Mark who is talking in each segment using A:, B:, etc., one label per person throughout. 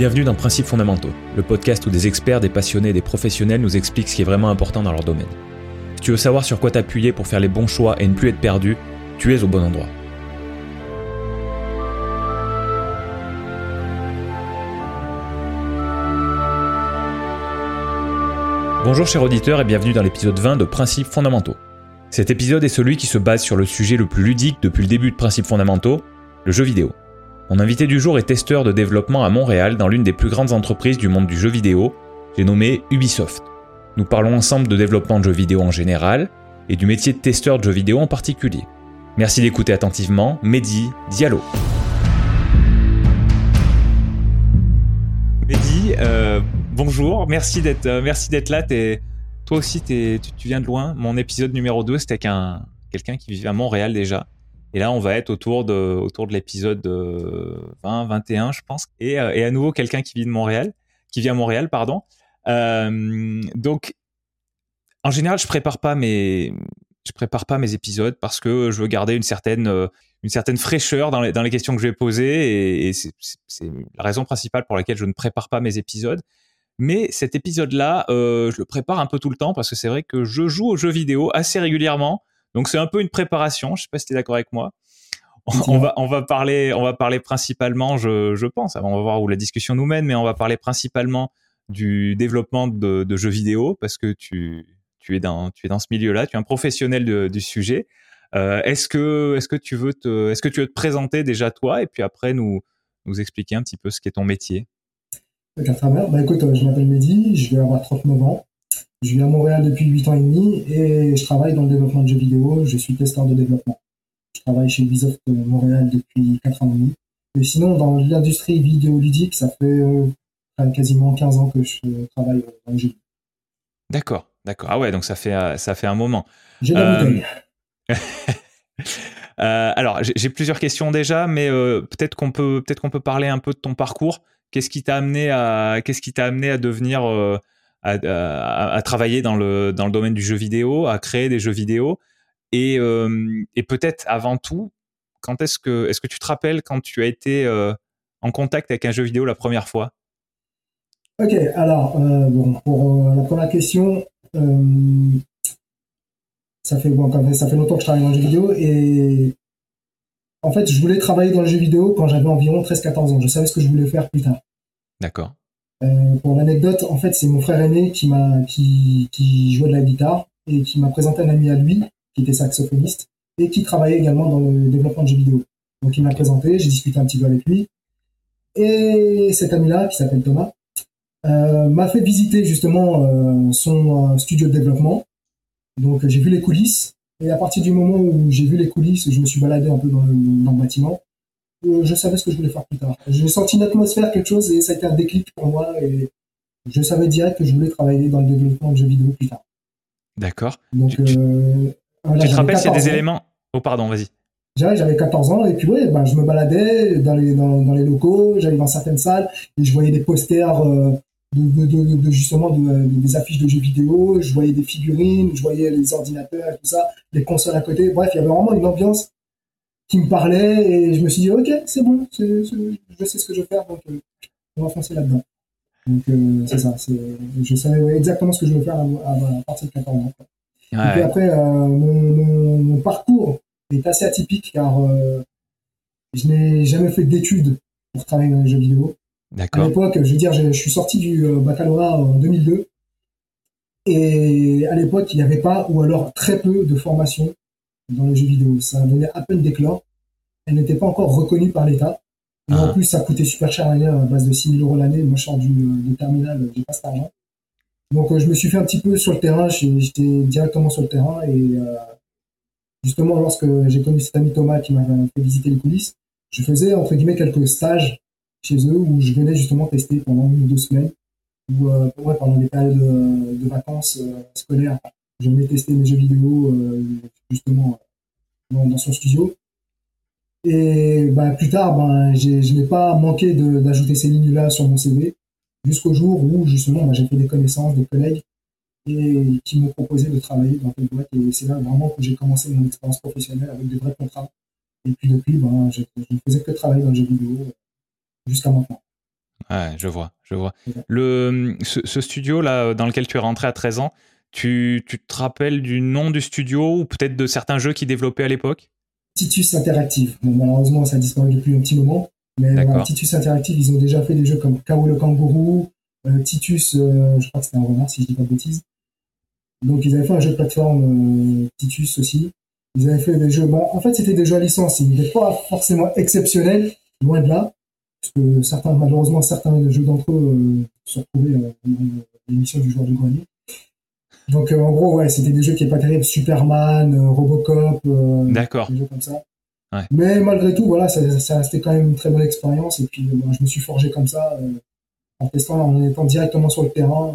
A: Bienvenue dans Principes fondamentaux, le podcast où des experts, des passionnés des professionnels nous expliquent ce qui est vraiment important dans leur domaine. Si tu veux savoir sur quoi t'appuyer pour faire les bons choix et ne plus être perdu, tu es au bon endroit. Bonjour chers auditeurs et bienvenue dans l'épisode 20 de Principes fondamentaux. Cet épisode est celui qui se base sur le sujet le plus ludique depuis le début de Principes fondamentaux, le jeu vidéo. Mon invité du jour est testeur de développement à Montréal dans l'une des plus grandes entreprises du monde du jeu vidéo, j'ai nommé Ubisoft. Nous parlons ensemble de développement de jeux vidéo en général et du métier de testeur de jeux vidéo en particulier. Merci d'écouter attentivement Mehdi Diallo. Mehdi, euh, bonjour, merci d'être euh, là. toi aussi, tu, tu, viens de loin. Mon épisode numéro 2, c'était qu'un quelqu'un qui vivait à Montréal déjà et là, on va être autour de, autour de l'épisode 20, 21, je pense. Et, euh, et à nouveau, quelqu'un qui vit de Montréal, qui vient à Montréal, pardon. Euh, donc, en général, je prépare pas mes, je prépare pas mes épisodes parce que je veux garder une certaine, euh, une certaine fraîcheur dans les, dans les questions que je vais poser. Et, c'est la raison principale pour laquelle je ne prépare pas mes épisodes. Mais cet épisode-là, euh, je le prépare un peu tout le temps parce que c'est vrai que je joue aux jeux vidéo assez régulièrement. Donc c'est un peu une préparation. Je sais pas si tu es d'accord avec moi. On, va, on va parler, on va parler principalement, je, je pense. on va voir où la discussion nous mène, mais on va parler principalement du développement de, de jeux vidéo parce que tu, tu es dans, tu es dans ce milieu-là, tu es un professionnel du sujet. Euh, est-ce que, est-ce que tu veux te, est-ce que tu veux te présenter déjà toi et puis après nous, nous expliquer un petit peu ce qu'est ton métier?
B: Travers, bah écoute, je m'appelle Mehdi, je vais avoir 39 ans. Je vis à Montréal depuis 8 ans et demi et je travaille dans le développement de jeux vidéo. Je suis testeur de développement. Je travaille chez Ubisoft Montréal depuis 4 ans et demi. Et sinon, dans l'industrie vidéoludique, ça fait euh, quasiment 15 ans que je travaille dans le jeu.
A: D'accord, d'accord. Ah ouais, donc ça fait, euh, ça fait un moment.
B: J'ai la euh...
A: euh, alors, j'ai plusieurs questions déjà, mais peut-être qu'on peut, peut-être qu'on peut parler un peu de ton parcours. Qu'est-ce qui t'a amené à, qu'est-ce qui t'a amené à devenir à, travailler dans le, dans le domaine du jeu vidéo, à créer des jeux vidéo. Et, euh, et peut-être avant tout, quand est-ce que, est-ce que tu te rappelles quand tu as été euh, en contact avec un jeu vidéo la première fois?
B: Ok, alors, euh, bon, pour la première question, ça, fait, bon, ça fait longtemps que je travaille dans le jeu vidéo et en fait, je voulais travailler dans le jeu vidéo quand j'avais environ 13-14 ans. Je savais ce que je voulais faire plus tard.
A: D'accord.
B: Euh, pour l'anecdote, en fait, c'est mon frère aîné qui m'a qui, qui jouait de la guitare et qui m'a présenté un ami à lui qui était saxophoniste et qui travaillait également dans le développement de jeux vidéo. Donc il m'a présenté, j'ai discuté un petit peu avec lui et cet ami-là qui s'appelle Thomas euh, m'a fait visiter justement euh, son studio de développement. Donc j'ai vu les coulisses et à partir du moment où j'ai vu les coulisses, je me suis baladé un peu dans le bâtiment je savais ce que je voulais faire plus tard. J'ai senti une atmosphère, quelque chose, et ça a été un déclic pour moi. Et je savais direct que je voulais travailler dans le développement de jeux vidéo plus tard.
A: D'accord. Donc, tu, euh, te rappelles s'il y a des éléments? Oh, pardon, vas-y.
B: J'avais 14 ans et puis ouais, ben, je me baladais dans les, dans, les locaux, j'allais dans certaines salles et je voyais des posters euh, de, de, de, justement des affiches de jeux vidéo, je voyais des figurines, je voyais les ordinateurs et tout ça, les consoles à côté. Bref, il y avait vraiment une ambiance qui me parlait et je me suis dit ok c'est bon je sais ce que je veux faire donc euh, on va foncer là-dedans. Donc euh, c'est ça je savais exactement ce que je veux faire à, partir de 14 ans et puis après euh, mon, parcours est assez atypique car je n'ai jamais fait d'études pour travailler dans les jeux vidéo. À l'époque je veux dire je, suis sorti du baccalauréat en 2002 et à l'époque il n'y avait pas ou alors très peu de formation dans les jeux vidéo. Ça venait à peine d'éclore. Elle n'était pas encore reconnue par l'État. Et en ah. plus, ça coûtait super cher l'année, à base de 6 000 euros l'année. Moi, je sors du, du terminal, j'ai pas cet argent. Donc, euh, je me suis fait un petit peu sur le terrain. J'étais directement sur le terrain. Et euh, justement, lorsque j'ai connu cet ami Thomas qui m'a fait visiter les coulisses, je faisais, entre guillemets, quelques stages chez eux où je venais justement tester pendant une ou deux semaines. Ou euh, pendant les périodes de, vacances scolaires, je venais tester mes jeux vidéo justement dans, son studio. Et bah, plus tard, ben, je n'ai pas manqué d'ajouter ces lignes-là sur mon CV, jusqu'au jour où justement bah, j'ai fait des connaissances, des collègues, et qui m'ont proposé de travailler dans une boîte. Et c'est là vraiment que j'ai commencé mon expérience professionnelle avec des vrais contrats. Et puis depuis, ben, je, ne faisais que travailler dans le jeu vidéo jusqu'à maintenant.
A: Ouais, je vois, je vois. Le, ce, studio-là, dans lequel tu es rentré à 13 ans, tu, tu te rappelles du nom du studio ou peut-être de certains jeux qu'ils développaient à l'époque?
B: Titus Interactive. malheureusement, ça a disparu depuis un petit moment. Mais Titus Interactive, ils ont déjà fait des jeux comme Kao le kangourou, euh, Titus, euh, je crois que c'était un renard si je dis pas de bêtises. Donc ils avaient fait un jeu de plateforme euh, Titus aussi. Ils avaient fait des jeux. Bon, en fait, c'était des jeux à licence. Ils n'étaient pas forcément exceptionnels, loin de là. Parce que certains, malheureusement, certains jeux d'entre eux se retrouvaient dans l'émission du joueur du grenier. Donc en gros, ouais, c'était des jeux qui n'étaient pas terribles. Superman, Robocop,
A: D'accord.
B: des jeux comme ça. Mais malgré tout, voilà, ça, ça restait quand même une très bonne expérience. Et puis, je me suis forgé comme ça, en testant, en étant directement sur le terrain.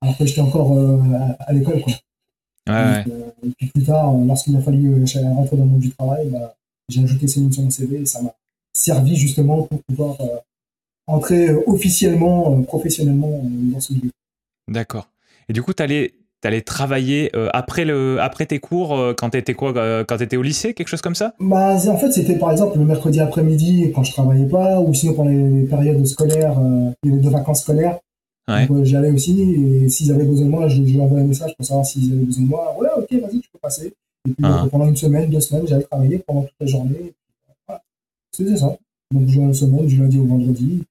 B: alors que j'étais encore à, l'école, quoi.
A: Euh,
B: et puis plus tard, lorsqu'il a fallu rentrer dans le monde du travail, bah, j'ai ajouté ces noms sur mon CV et ça m'a servi justement pour pouvoir euh, entrer officiellement, euh, professionnellement dans ce milieu.
A: D'accord. Et du coup, tu allais T'allais travailler euh, après, le, après tes cours euh, quand t'étais quoi euh, quand t'étais au lycée quelque chose comme ça?
B: Bah en fait c'était par exemple le mercredi après-midi quand je travaillais pas ou sinon pendant les périodes scolaires les de vacances scolaires
A: ouais.
B: j'y allais aussi et s'ils avaient besoin de moi je, leur envoyais un message pour savoir s'ils avaient besoin de moi ouais ok vas-y tu peux passer et puis ah. pendant une semaine deux semaines j'allais travailler pendant toute la journée voilà. c'était ça donc je une semaine du lundi au vendredi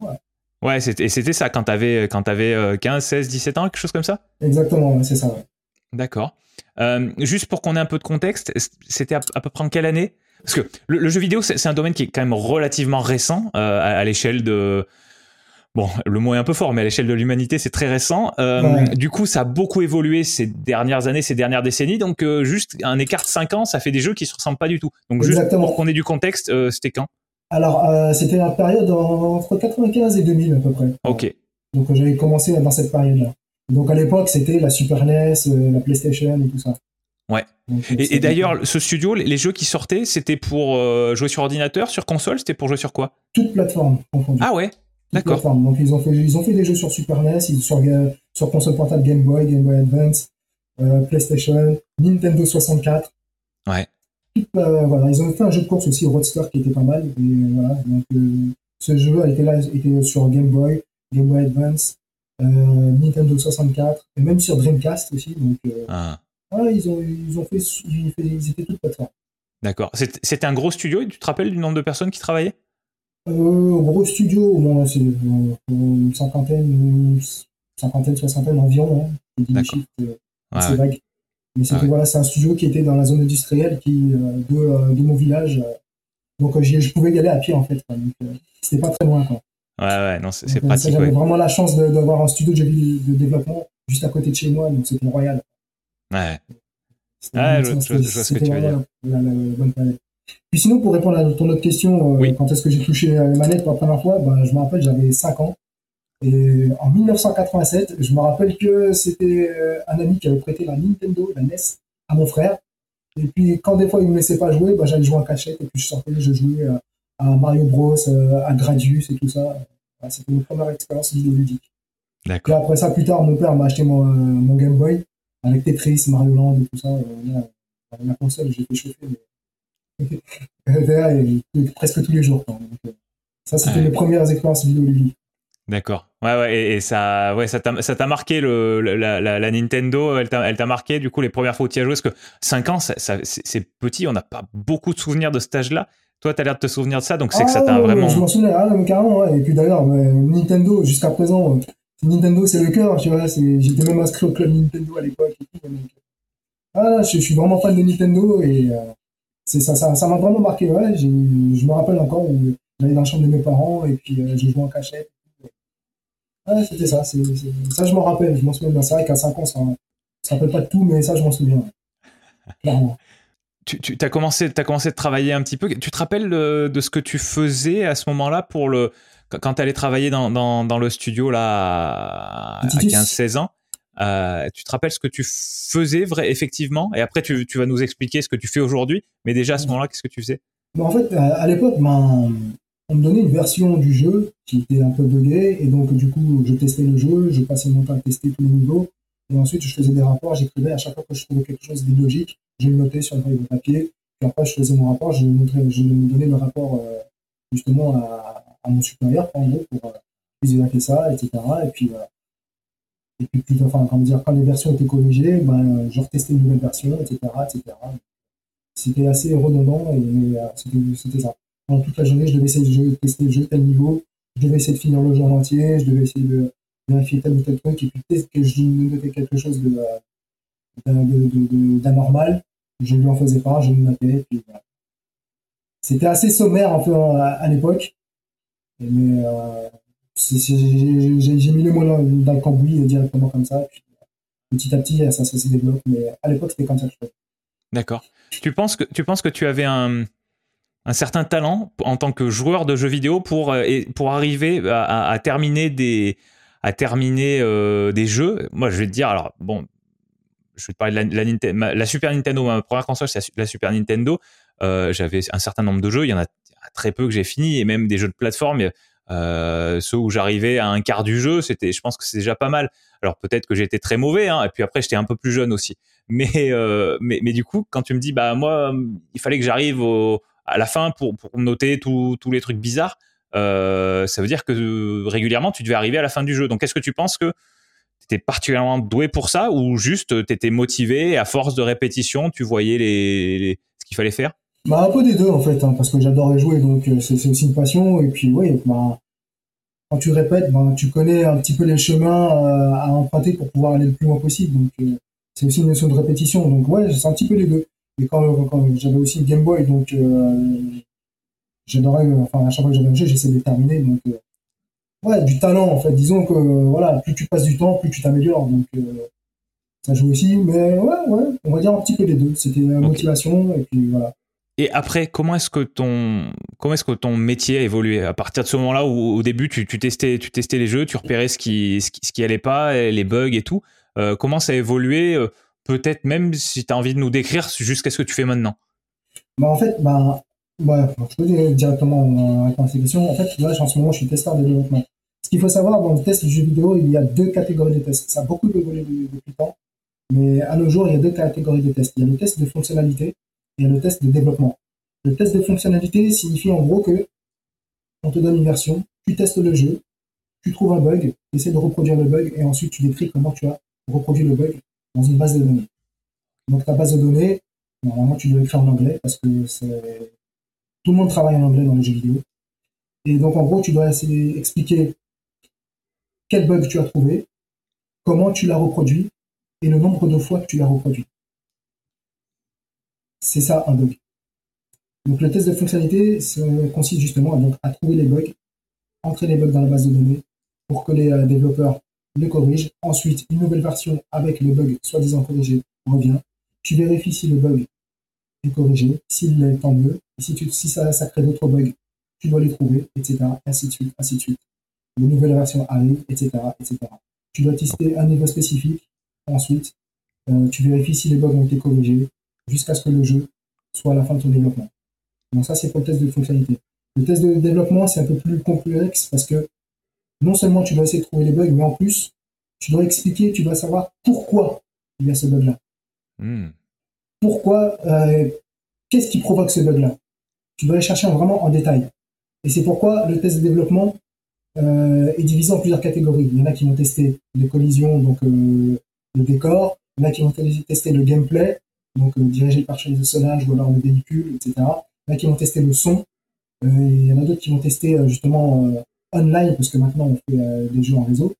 B: voilà.
A: Ouais, et c'était ça quand t'avais quand avais 15, 16, 17 ans, quelque chose comme ça?
B: Exactement, c'est ça.
A: D'accord. Euh, juste pour qu'on ait un peu de contexte, c'était à, peu près en quelle année? Parce que le, jeu vidéo, c'est un domaine qui est quand même relativement récent euh, à, l'échelle de. Bon, le mot est un peu fort, mais à l'échelle de l'humanité, c'est très récent. Euh, du coup, ça a beaucoup évolué ces dernières années, ces dernières décennies. Donc, juste un écart de 5 ans, ça fait des jeux qui se ressemblent pas du tout. Donc, juste pour qu'on ait du contexte, c'était quand?
B: Alors, euh, c'était la période entre 95 et 2000 à peu près.
A: Ok.
B: Donc, j'avais commencé dans cette période-là. Donc, à l'époque, c'était la Super NES, euh, la PlayStation et tout ça.
A: Ouais. et, d'ailleurs, ce studio, les jeux qui sortaient, c'était pour euh, jouer sur ordinateur, sur console C'était pour jouer sur quoi?
B: Toute plateforme
A: Ah ouais? D'accord.
B: Donc, ils ont, fait, ils ont fait des jeux sur Super NES, sur, sur console portable Game Boy, Game Boy Advance, PlayStation, Nintendo 64.
A: Ouais.
B: Euh, voilà, ils ont fait un jeu de course aussi, Roadster, qui était pas mal. Et, voilà, donc, euh, ce jeu a été là, était sur Game Boy, Game Boy Advance, euh, Nintendo 64, et même sur Dreamcast aussi. Donc, ah. ils, ont, ils, ont fait, ils, étaient toutes plateformes.
A: D'accord. C'était un gros studio et tu te rappelles du nombre de personnes qui travaillaient?
B: Gros studio, bon, c'est une cinquantaine, cinquantaine, soixantaine environ. Hein. Vague. Mais c'était ah voilà, c'est un studio qui était dans la zone industrielle qui, euh, de, euh, de mon village. Donc euh, je pouvais y aller à pied en fait. Donc c'était pas très loin. Quoi.
A: Ouais, ouais, non, c'est pratique.
B: J'avais vraiment la chance d'avoir un studio de, de, développement juste à côté de chez moi, donc c'était royal.
A: Ouais. Ah, je, je, je, vois ce que tu veux dire.
B: La, la, bonne Puis sinon, pour répondre à ton autre question, quand est-ce que j'ai touché les manettes pour la première fois, ben, je me rappelle, j'avais 5 ans. Et en 1987, je me rappelle que c'était euh, un ami qui avait prêté la Nintendo, la NES, à mon frère. Et puis, quand des fois il me laissait pas jouer, bah, j'allais jouer en cachette. Et puis, je sortais, je jouais à, Mario Bros, euh, à Gradius et tout ça. C'était ma première expérience vidéoludique.
A: D'accord.
B: Après ça, plus tard, mon père m'a acheté mon, euh, mon, Game Boy avec Tetris, Mario Land et tout ça. la console, j'ai fait chauffer. Mais... presque tous les jours. ça, c'était mes premières expériences vidéoludiques.
A: D'accord. Ouais, ouais, et, ça, ouais, ça t'a marqué le, la, la, Nintendo, elle t'a marqué du coup les premières fois où tu y as joué, parce que 5 ans, ça, c'est petit, on n'a pas beaucoup de souvenirs de cet âge-là. Toi, tu as l'air de te souvenir de ça, donc c'est que ça t'a
B: ah,
A: vraiment.
B: Je m'en souviens, ah, mais carrément, ouais. Et puis d'ailleurs, Nintendo, jusqu'à présent, Nintendo, c'est le cœur, tu vois. J'étais même inscrit au club Nintendo à l'époque. Ah, je, suis vraiment fan de Nintendo et euh, ça m'a ça, vraiment marqué. Ouais, je me rappelle encore où j'allais dans la chambre de mes parents et puis euh, je jouais en cachette. Ouais, c'était ça. Ça, je m'en rappelle. Je m'en souviens bien. C'est vrai qu'à 5 ans, ça ne se rappelle pas de tout, mais ça, je m'en souviens. Clairement.
A: Tu, tu as, commencé, as commencé de travailler un petit peu. Tu te rappelles de, ce que tu faisais à ce moment-là pour le quand tu allais travailler dans, dans, le studio là à 15-16 ans euh, Tu te rappelles ce que tu faisais vrai, effectivement? Et après, tu, tu, vas nous expliquer ce que tu fais aujourd'hui. Mais déjà à ce moment-là, qu'est-ce que tu faisais?
B: En fait, à l'époque, ben, on me donnait une version du jeu qui était un peu buggée, et donc du coup, je testais le jeu, je passais mon temps à tester tous les niveaux, et ensuite je faisais des rapports, j'écrivais à chaque fois que je trouvais quelque chose d'illogique, je le notais sur une feuille de papier, puis après je faisais mon rapport, je, donnais le rapport euh, justement à, mon supérieur, pour qu'ils fait ça, etc. Et puis, et puis, enfin, quand les versions étaient corrigées, ben, je retestais une nouvelle version, etc., etc. C'était assez redondant, et c'était ça. Toute la journée, je devais essayer de tester le jeu tel niveau, je devais essayer de finir le en entier, je devais essayer de vérifier tel ou tel truc, et puis peut-être que je notais quelque chose de, d'anormal, je lui en faisais pas, je me notais, puis voilà. C'était assez sommaire un peu à, l'époque, mais euh, j'ai mis le mot dans, le cambouis directement comme ça, puis petit à petit ça, ça se développe, mais à l'époque c'était comme ça je.
A: D'accord. Tu penses que tu penses que tu avais un un certain talent en tant que joueur de jeux vidéo pour, euh, pour arriver à, terminer des, à terminer euh, des jeux. Moi, je vais te dire, alors, bon, je vais te parler de la, Super Nintendo, ma première console, c'est la Super Nintendo. Euh, j'avais un certain nombre de jeux, il y en a très peu que j'ai fini, et même des jeux de plateforme. ceux où j'arrivais à un quart du jeu, c'était, je pense que c'est déjà pas mal. Alors peut-être que j'étais très mauvais, hein, et puis après j'étais un peu plus jeune aussi. Mais, mais, mais du coup, quand tu me dis, bah moi, il fallait que j'arrive au, à la fin pour, noter tous les trucs bizarres, euh, ça veut dire que régulièrement tu devais arriver à la fin du jeu. Donc est-ce que tu penses que tu étais particulièrement doué pour ça ou juste tu étais motivé et à force de répétition tu voyais ce qu'il fallait faire?
B: Bah, Un peu des deux en fait, hein, parce que j'adorais jouer donc euh, c'est aussi une passion et puis oui, bah, quand tu répètes, bah, tu connais un petit peu les chemins euh, à emprunter pour pouvoir aller le plus loin possible. Donc c'est aussi une notion de répétition. Donc ouais, c'est un petit peu les deux. Et quand, j'avais aussi le Game Boy, donc euh, j'adorais, enfin à chaque fois que j'avais un jeu, j'essayais de terminer. Donc euh, ouais, du talent en fait. Disons que voilà, plus tu passes du temps, plus tu t'améliores. Donc euh, ça joue aussi, mais ouais, ouais, on va dire un petit peu les deux. C'était la motivation et puis voilà.
A: Et après, comment est-ce que ton comment est-ce que ton métier a évolué? À partir de ce moment-là où au début tu, tu, testais tu testais les jeux, tu repérais ce qui ce qui, ce qui allait pas, les bugs et tout. comment ça a évolué peut-être même si tu as envie de nous décrire jusqu'à ce que tu fais maintenant.
B: Bah en fait, bah, je peux dire directement ces questions. En fait, là, en ce moment, je suis testeur de développement. Ce qu'il faut savoir, dans le test de jeux vidéo, il y a deux catégories de tests. Ça a beaucoup évolué depuis le temps, mais à nos jours, il y a deux catégories de tests. Il y a le test de fonctionnalité et le test de développement. Le test de fonctionnalité signifie en gros que on te donne une version, tu testes le jeu, tu trouves un bug, tu essaies de reproduire le bug et ensuite tu décris comment tu as reproduit le bug dans une base de données. Donc ta base de données, normalement tu dois écrire en anglais parce que tout le monde travaille en anglais dans les jeux vidéo. Et donc en gros, tu dois essayer expliquer quel bug tu as trouvé, comment tu l'as reproduit et le nombre de fois que tu l'as reproduit. C'est ça un bug. Donc le test de fonctionnalité consiste justement à, à trouver les bugs, entrer les bugs dans la base de données pour que les euh, développeurs le corrige. Ensuite, une nouvelle version avec le bug soi-disant corrigé revient. Tu vérifies si le bug est corrigé. S'il l'est, tant mieux. Et si, tu, si ça, crée d'autres bugs, tu dois les trouver, etc. Ainsi de suite, ainsi de suite. Les nouvelles versions arrivent, etc., etc. Tu dois tester un niveau spécifique. Ensuite, euh, tu vérifies si les bugs ont été corrigés jusqu'à ce que le jeu soit à la fin de ton développement. Donc ça, c'est pour le test de fonctionnalité. Le test de développement, c'est un peu plus complexe parce que non seulement tu dois essayer de trouver les bugs, mais en plus, tu dois expliquer, tu dois savoir pourquoi il y a ce bug-là. Hmm. Pourquoi, euh, qu'est-ce qui provoque ce bug-là? Tu dois aller chercher vraiment en détail. Et c'est pourquoi le test de développement euh, est divisé en plusieurs catégories. Il y en a qui vont tester les collisions, donc euh, le décor. Il y en a qui vont tester le gameplay, donc dirigé par chaîne de ou alors le véhicule, etc. Il y en a qui vont tester le son. il y en a d'autres qui vont tester justement online, parce que maintenant on fait euh, des jeux en réseau.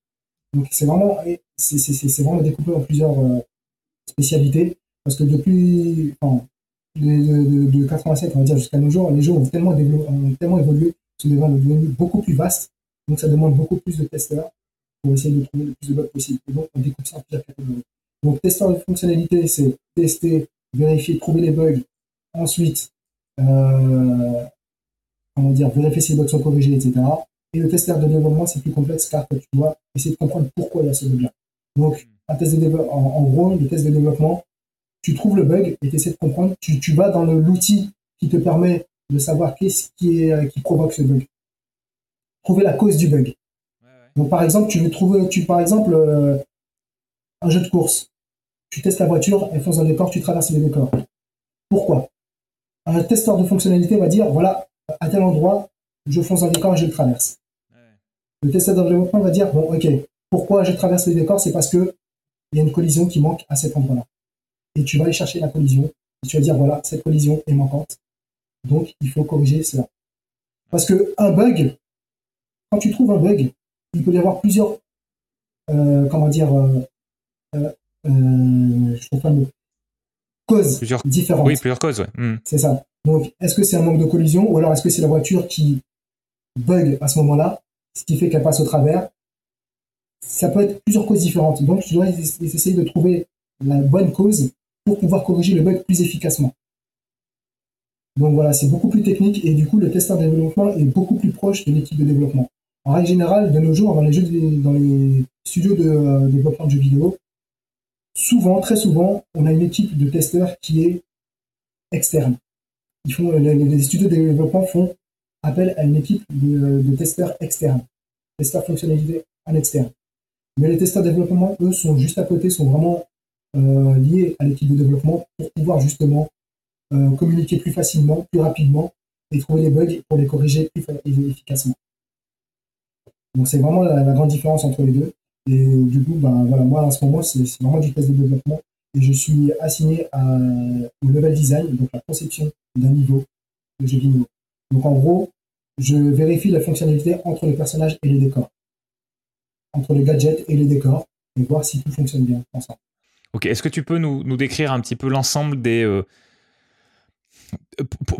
B: Donc c'est vraiment, c'est vraiment découpé en plusieurs euh, spécialités, parce que depuis, enfin, de, de, 87, on va dire, jusqu'à nos jours, les jeux ont tellement, ont tellement évolué, sont beaucoup plus vastes, donc ça demande beaucoup plus de testeurs pour essayer de trouver le plus de bugs possible. Et donc on découpe ça en plusieurs catégories. Donc testeur de fonctionnalité, c'est tester, vérifier, trouver les bugs, ensuite, euh, comment dire, vérifier si les bugs sont corrigés, etc. Et le testeur de développement, c'est plus complexe car tu dois essayer de comprendre pourquoi il y a ce bug-là. Donc, un test de développement, en, gros, le test de développement, tu trouves le bug et tu essaies de comprendre. Tu, tu vas dans l'outil qui te permet de savoir qu'est-ce qui, est, euh, qui provoque ce bug. Trouver la cause du bug. Donc, par exemple, tu veux trouver, tu, par exemple, euh, un jeu de course. Tu testes la voiture, elle fonce dans le décor, tu traverses le décor. Pourquoi? Un testeur de fonctionnalité va dire, voilà, à tel endroit, je fonce dans le décor et je le traverse. Le testeur de développement va dire, bon, ok, pourquoi je traverse le décor C'est parce que il y a une collision qui manque à cet endroit-là. Et tu vas aller chercher la collision, et tu vas dire, voilà, cette collision est manquante. Donc, il faut corriger cela. Parce que un bug, quand tu trouves un bug, il peut y avoir plusieurs, euh, comment dire, euh, euh, je comprends le causes différentes.
A: Oui, plusieurs causes, ouais. Hmm.
B: C'est ça. Donc, est-ce que c'est un manque de collision ou alors est-ce que c'est la voiture qui bug à ce moment-là, ce qui fait qu'elle passe au travers Ça peut être plusieurs causes différentes. Donc, tu dois essayer de trouver la bonne cause pour pouvoir corriger le bug plus efficacement. Donc voilà, c'est beaucoup plus technique et du coup, le testeur de développement est beaucoup plus proche de l'équipe de développement. En règle générale, de nos jours, dans les, jeux les studios de euh, développement de jeux vidéo, souvent, très souvent, on a une équipe de testeurs qui est externe. Ils font, les, studios de développement font appel à une équipe de, testeurs externes, testeurs fonctionnalité en externe. Mais les testeurs développement, eux, sont juste à côté, sont vraiment euh, liés à l'équipe de développement pour pouvoir justement euh, communiquer plus facilement, plus rapidement et trouver les bugs pour les corriger plus efficacement. Donc c'est vraiment la, grande différence entre les deux. Et du coup, ben, voilà, moi en ce moment, c'est vraiment du test de développement et je suis assigné à, au level design, donc la conception d'un niveau de jeu vidéo. Donc en gros, je vérifie la fonctionnalité entre les personnages et les décors, entre les gadgets et les décors, et voir si tout fonctionne bien ensemble.
A: Ok, est-ce que tu peux nous, nous, décrire un petit peu l'ensemble des, euh,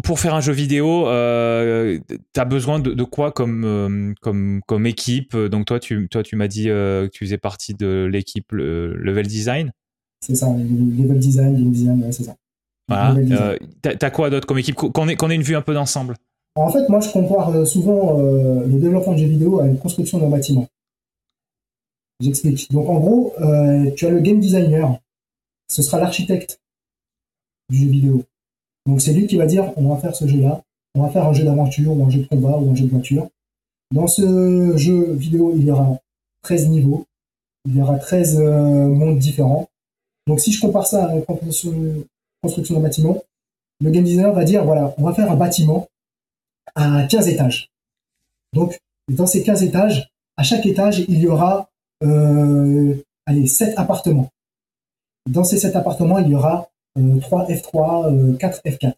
A: pour faire un jeu vidéo, euh, tu as besoin de, quoi comme, euh, comme, comme équipe? Donc toi, tu, toi, tu m'as dit euh, que tu faisais partie de l'équipe Level Design?
B: C'est ça, Level Design, Game Design, c'est ça.
A: Voilà. Euh, t'as quoi d'autre comme équipe? Qu'on ait, qu'on ait une vue un peu d'ensemble?
B: En fait, moi, je compare souvent le développement de jeux vidéo à une construction d'un bâtiment. J'explique. Donc, en gros, tu as le game designer. Ce sera l'architecte du jeu vidéo. Donc c'est lui qui va dire on va faire ce jeu-là, on va faire un jeu d'aventure ou un jeu de combat ou un jeu de voiture. Dans ce jeu vidéo, il y aura 13 niveaux, il y aura 13 euh, mondes différents. Donc si je compare ça à la construction, d'un bâtiment, le game designer va dire voilà, on va faire un bâtiment à 15 étages. Donc dans ces 15 étages, à chaque étage, il y aura euh, allez, 7 appartements. Dans ces 7 appartements, il y aura 3 F3, 4 F4.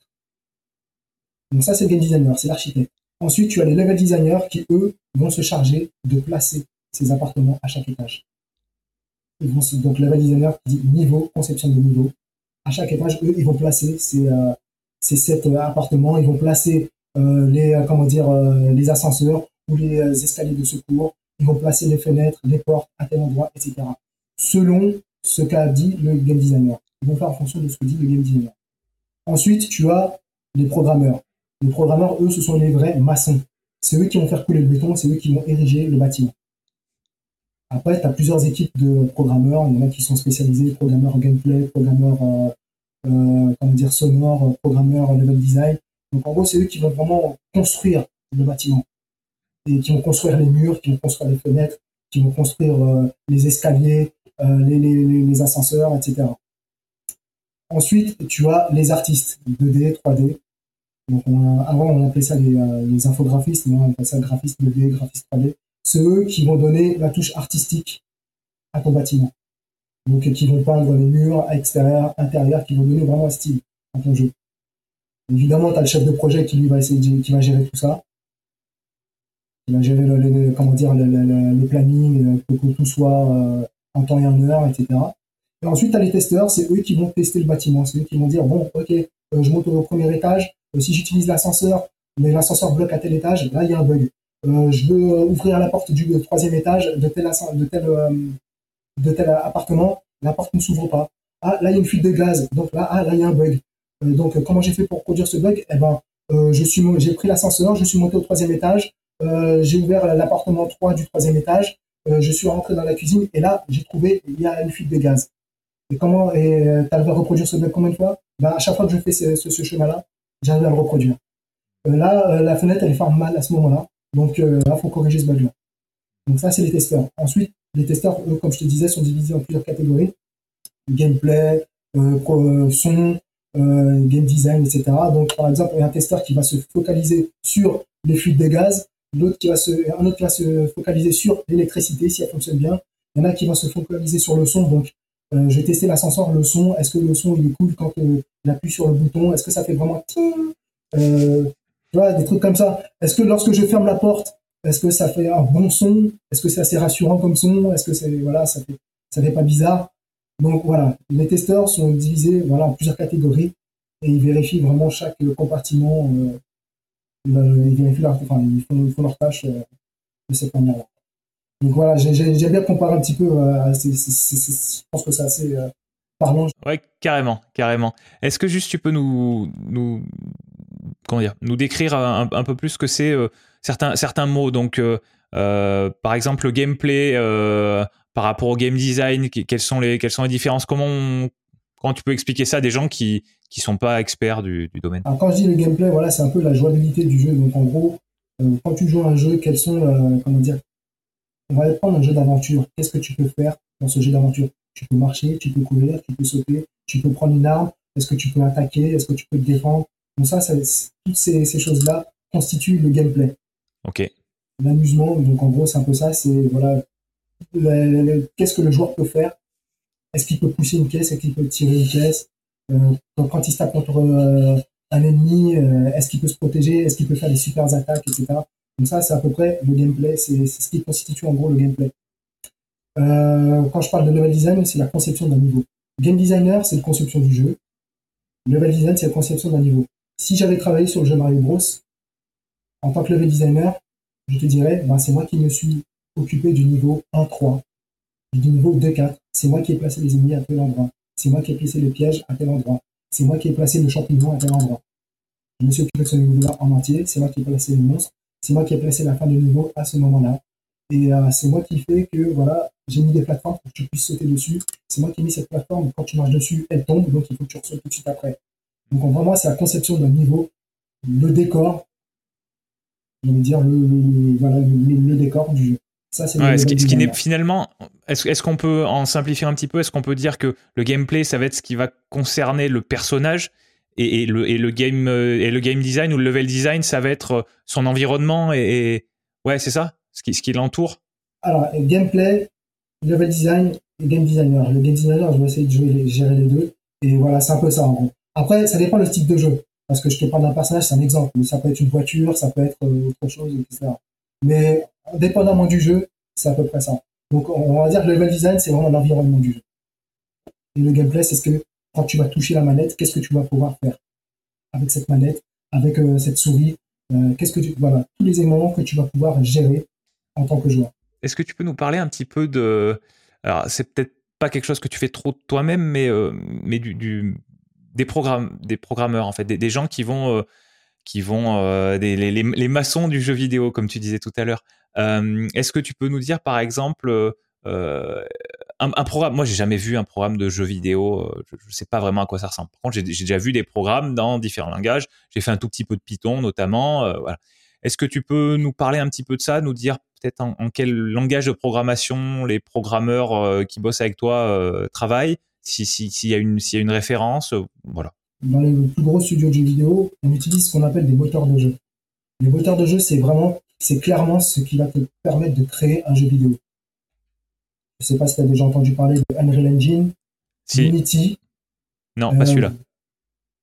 B: Donc ça, c'est le game designer, c'est l'architecte. Ensuite, tu as les level designers qui, eux, vont se charger de placer ces appartements à chaque étage. Donc, level designer qui dit niveau, conception de niveau. À chaque étage, eux, ils vont placer ces, euh, ces sept euh, appartements, ils vont placer les, comment dire, les ascenseurs ou les escaliers de secours, ils vont placer les fenêtres, les portes à tel endroit, etc. Selon ce qu'a dit le game designer. Ils vont faire en fonction de ce que dit le game designer. Ensuite, tu as les programmeurs. Les programmeurs, eux, ce sont les vrais maçons. C'est eux qui vont faire couler le béton, c'est eux qui vont ériger le bâtiment. Après, tu as plusieurs équipes de programmeurs. Il y en a qui sont spécialisés, programmeurs gameplay, programmeurs euh, euh, comment dire, sonore, programmeurs level design. Donc en gros, c'est eux qui vont vraiment construire le bâtiment. Et qui vont construire les murs, qui vont construire les fenêtres, qui vont construire euh, les escaliers, les, les, ascenseurs, etc. Ensuite, tu as les artistes 2D, 3D. Donc avant, on appelait ça les, euh, infographistes, mais on appelle ça graphistes 2D, graphistes 3D. C'est eux qui vont donner la touche artistique à ton bâtiment. Donc, qui vont peindre les murs extérieurs, intérieurs, qui vont donner vraiment un style à ton jeu. Évidemment, tu as le chef de projet qui lui va essayer qui va gérer tout ça. Qui va gérer le, comment dire, le, planning, euh, que tout soit euh, en temps et en heure, etc. Et ensuite, tu les testeurs, c'est eux qui vont tester le bâtiment. C'est eux qui vont dire, bon, ok, euh, je monte au premier étage, si j'utilise l'ascenseur, mais l'ascenseur bloque à tel étage, là, il y a un bug. Je veux ouvrir la porte du troisième étage de tel, de tel, de tel appartement, la porte ne s'ouvre pas. Ah, là, il y a une fuite de gaz, donc là, ah, là, il y a un bug. Donc, comment j'ai fait pour produire ce bug Eh ben, suis, j'ai pris l'ascenseur, je suis monté au troisième étage, j'ai ouvert l'appartement 3 du troisième étage, je suis rentré dans la cuisine et là, j'ai trouvé, il y a une fuite de gaz. Et comment et euh, tu arrives à reproduire ce bug combien de fois? Bah, À chaque fois que je fais ce, ce, chemin-là, j'arrive à le reproduire. Euh, là, euh, la fenêtre, elle est ferme mal à ce moment-là. Donc là, faut corriger ce bug-là. Donc ça, c'est les testeurs. Ensuite, les testeurs, comme je te disais, sont divisés en plusieurs catégories. Gameplay, son, game design, etc. Donc, par exemple, il y a un testeur qui va se focaliser sur les fuites de gaz, qui va se, un autre qui va se focaliser sur l'électricité, si elle fonctionne bien. Il y en a qui vont se focaliser sur le son, donc euh, je vais tester l'ascenseur, le son. Est-ce que le son il est cool quand euh, il appuie sur le bouton? Est-ce que ça fait vraiment euh, vois, des trucs comme ça. Est-ce que lorsque je ferme la porte, est-ce que ça fait un bon son? Est-ce que c'est assez rassurant comme son? Est-ce que c'est voilà, ça fait ça fait pas bizarre? Donc voilà, les testeurs sont divisés voilà en plusieurs catégories et ils vérifient vraiment chaque compartiment. Euh, ils vérifient leur, enfin, ils font, leur tâche euh, de cette manière-là. Donc voilà, j'ai bien comparé un petit peu. Euh, je pense que c'est assez parlant.
A: Ouais, carrément, carrément. Est-ce que juste tu peux nous, comment dire, nous décrire un, peu plus ce que c'est certains, certains mots? Donc, par exemple, le gameplay par rapport au game design, quelles sont les, quelles sont les différences? Comment, comment tu peux expliquer ça à des gens qui qui sont pas experts du, du domaine?
B: Alors, Quand je dis le gameplay, voilà, c'est un peu la jouabilité du jeu. Donc, en gros, quand tu joues à un jeu, quels sont, comment dire, on va prendre un jeu d'aventure. Qu'est-ce que tu peux faire dans ce jeu d'aventure? Tu peux marcher, tu peux courir, tu peux sauter, tu peux prendre une arme. Est-ce que tu peux attaquer? Est-ce que tu peux te défendre? Donc ça, toutes ces, choses-là constituent le gameplay.
A: Ok.
B: L'amusement, donc en gros, c'est un peu ça. C'est voilà, qu'est-ce que le joueur peut faire? Est-ce qu'il peut pousser une caisse? Est-ce qu'il peut tirer une caisse? Quand il se tape contre euh, un ennemi, euh, est-ce qu'il peut se protéger? Est-ce qu'il peut faire des super attaques, etc. Donc ça, c'est à peu près le gameplay, c'est ce qui constitue en gros le gameplay. Euh, quand je parle de level design, c'est la conception d'un niveau. Game designer, c'est la conception du jeu. Level design, c'est la conception d'un niveau. Si j'avais travaillé sur le jeu Mario Bros, en tant que level designer, je te dirais, ben, c'est moi qui me suis occupé du niveau 1-3, du niveau 2-4. C'est moi qui ai placé les ennemis à tel endroit. C'est moi qui ai placé le piège à tel endroit. C'est moi qui ai placé le champignon à tel endroit. Je me suis occupé de ce niveau-là en entier. C'est moi qui ai placé le monstre c'est moi qui ai placé la fin de niveau à ce moment-là. Et euh, c'est moi qui fais que voilà, j'ai mis des plateformes pour que tu puisses sauter dessus. C'est moi qui ai mis cette plateforme. Quand tu marches dessus, elle tombe, donc il faut que tu ressautes tout de suite après. Donc vraiment, c'est la conception d'un niveau, le décor, je veux dire le, le, décor du jeu.
A: Ça, ce, qui, ce qui n'est finalement, est-ce qu'on peut en simplifier un petit peu? Est-ce qu'on peut dire que le gameplay, ça va être ce qui va concerner le personnage et, le, et, le, game euh, et le game design ou le level design, ça va être euh, son environnement et, ouais, c'est ça, ce qui, ce qui l'entoure.
B: Alors gameplay, level design et game designer. Le game designer, je vais essayer de jouer, gérer les deux et voilà, c'est un peu ça en gros. Après, ça dépend le type de jeu parce que je te parle d'un personnage, c'est un exemple. Ça peut être une voiture, ça peut être euh, autre chose, etc. Mais dépendamment du jeu, c'est à peu près ça. Donc on va dire que le level design, c'est vraiment l'environnement du jeu. Et le gameplay, c'est ce que quand tu vas toucher la manette, qu'est-ce que tu vas pouvoir faire avec cette manette, avec euh, cette souris euh, Qu'est-ce que tu voilà tous les éléments que tu vas pouvoir gérer en tant que joueur.
A: Est-ce que tu peux nous parler un petit peu de alors c'est peut-être pas quelque chose que tu fais trop toi-même, mais euh, mais du, des programmes, des programmeurs en fait, des, gens qui vont qui vont des, les, maçons du jeu vidéo comme tu disais tout à l'heure. Est-ce que tu peux nous dire par exemple un, programme, moi j'ai jamais vu un programme de jeu vidéo, euh, je, ne sais pas vraiment à quoi ça ressemble. Par contre, j'ai déjà vu des programmes dans différents langages. J'ai fait un tout petit peu de Python notamment. Euh. Est-ce que tu peux nous parler un petit peu de ça, nous dire peut-être en, quel langage de programmation les programmeurs euh, qui bossent avec toi travaillent, s'il y a une référence, voilà.
B: Dans les plus gros studios de jeux vidéo, on utilise ce qu'on appelle des moteurs de jeu. Les moteurs de jeu, c'est vraiment, c'est clairement ce qui va te permettre de créer un jeu vidéo. Je sais pas si tu as déjà entendu parler de Unreal Engine, Unity.
A: Non, pas celui-là. Euh,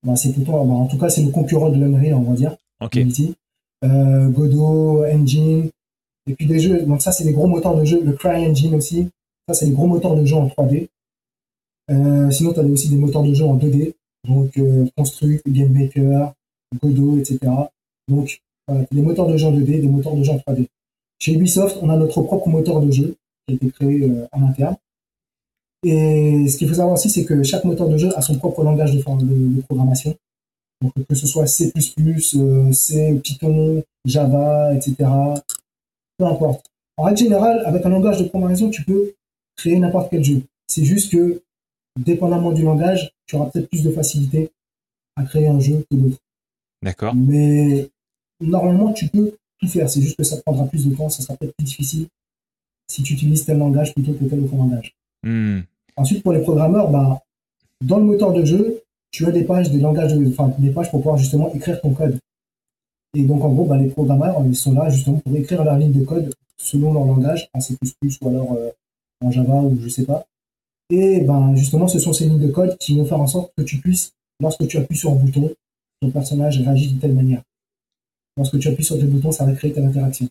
B: bah, c'est plutôt, bah, en tout cas, c'est le concurrent de l'Unreal, on va dire.
A: Unity.
B: Euh, Godot, Engine, et puis des jeux. Donc ça, c'est des gros moteurs de jeu. Le Cry Engine aussi. Ça, c'est des gros moteurs de jeu en 3D. Euh, sinon, tu as aussi des moteurs de jeu en 2D. Donc Construct, GameMaker, Godot, etc. Donc, des moteurs de jeu en 2D, des moteurs de jeu en 3D. Chez Ubisoft, on a notre propre moteur de jeu qui a été créé euh, en interne. Et ce qu'il faut savoir aussi, c'est que chaque moteur de jeu a son propre langage de, de, programmation. Donc, que ce soit C++, euh, C, Python, Java, etc. Peu importe. En règle générale, avec un langage de programmation, tu peux créer n'importe quel jeu. C'est juste que, dépendamment du langage, tu auras peut-être plus de facilité à créer un jeu que d'autres.
A: D'accord.
B: Mais normalement, tu peux tout faire. C'est juste que ça prendra plus de temps, ça sera peut-être plus difficile si tu utilises tel langage plutôt que tel autre langage. Hmm. Ensuite, pour les programmeurs, bah, dans le moteur de jeu, tu as des pages, des langages, enfin des pages pour pouvoir justement écrire ton code. Et donc en gros, bah, les programmeurs, ils sont là justement pour écrire leur ligne de code selon leur langage, en C++ ou alors euh, en Java ou je sais pas. Et ben justement, ce sont ces lignes de code qui vont faire en sorte que tu puisses, lorsque tu appuies sur un bouton, ton personnage réagit de telle manière. Lorsque tu appuies sur tel bouton, ça va créer telle interaction.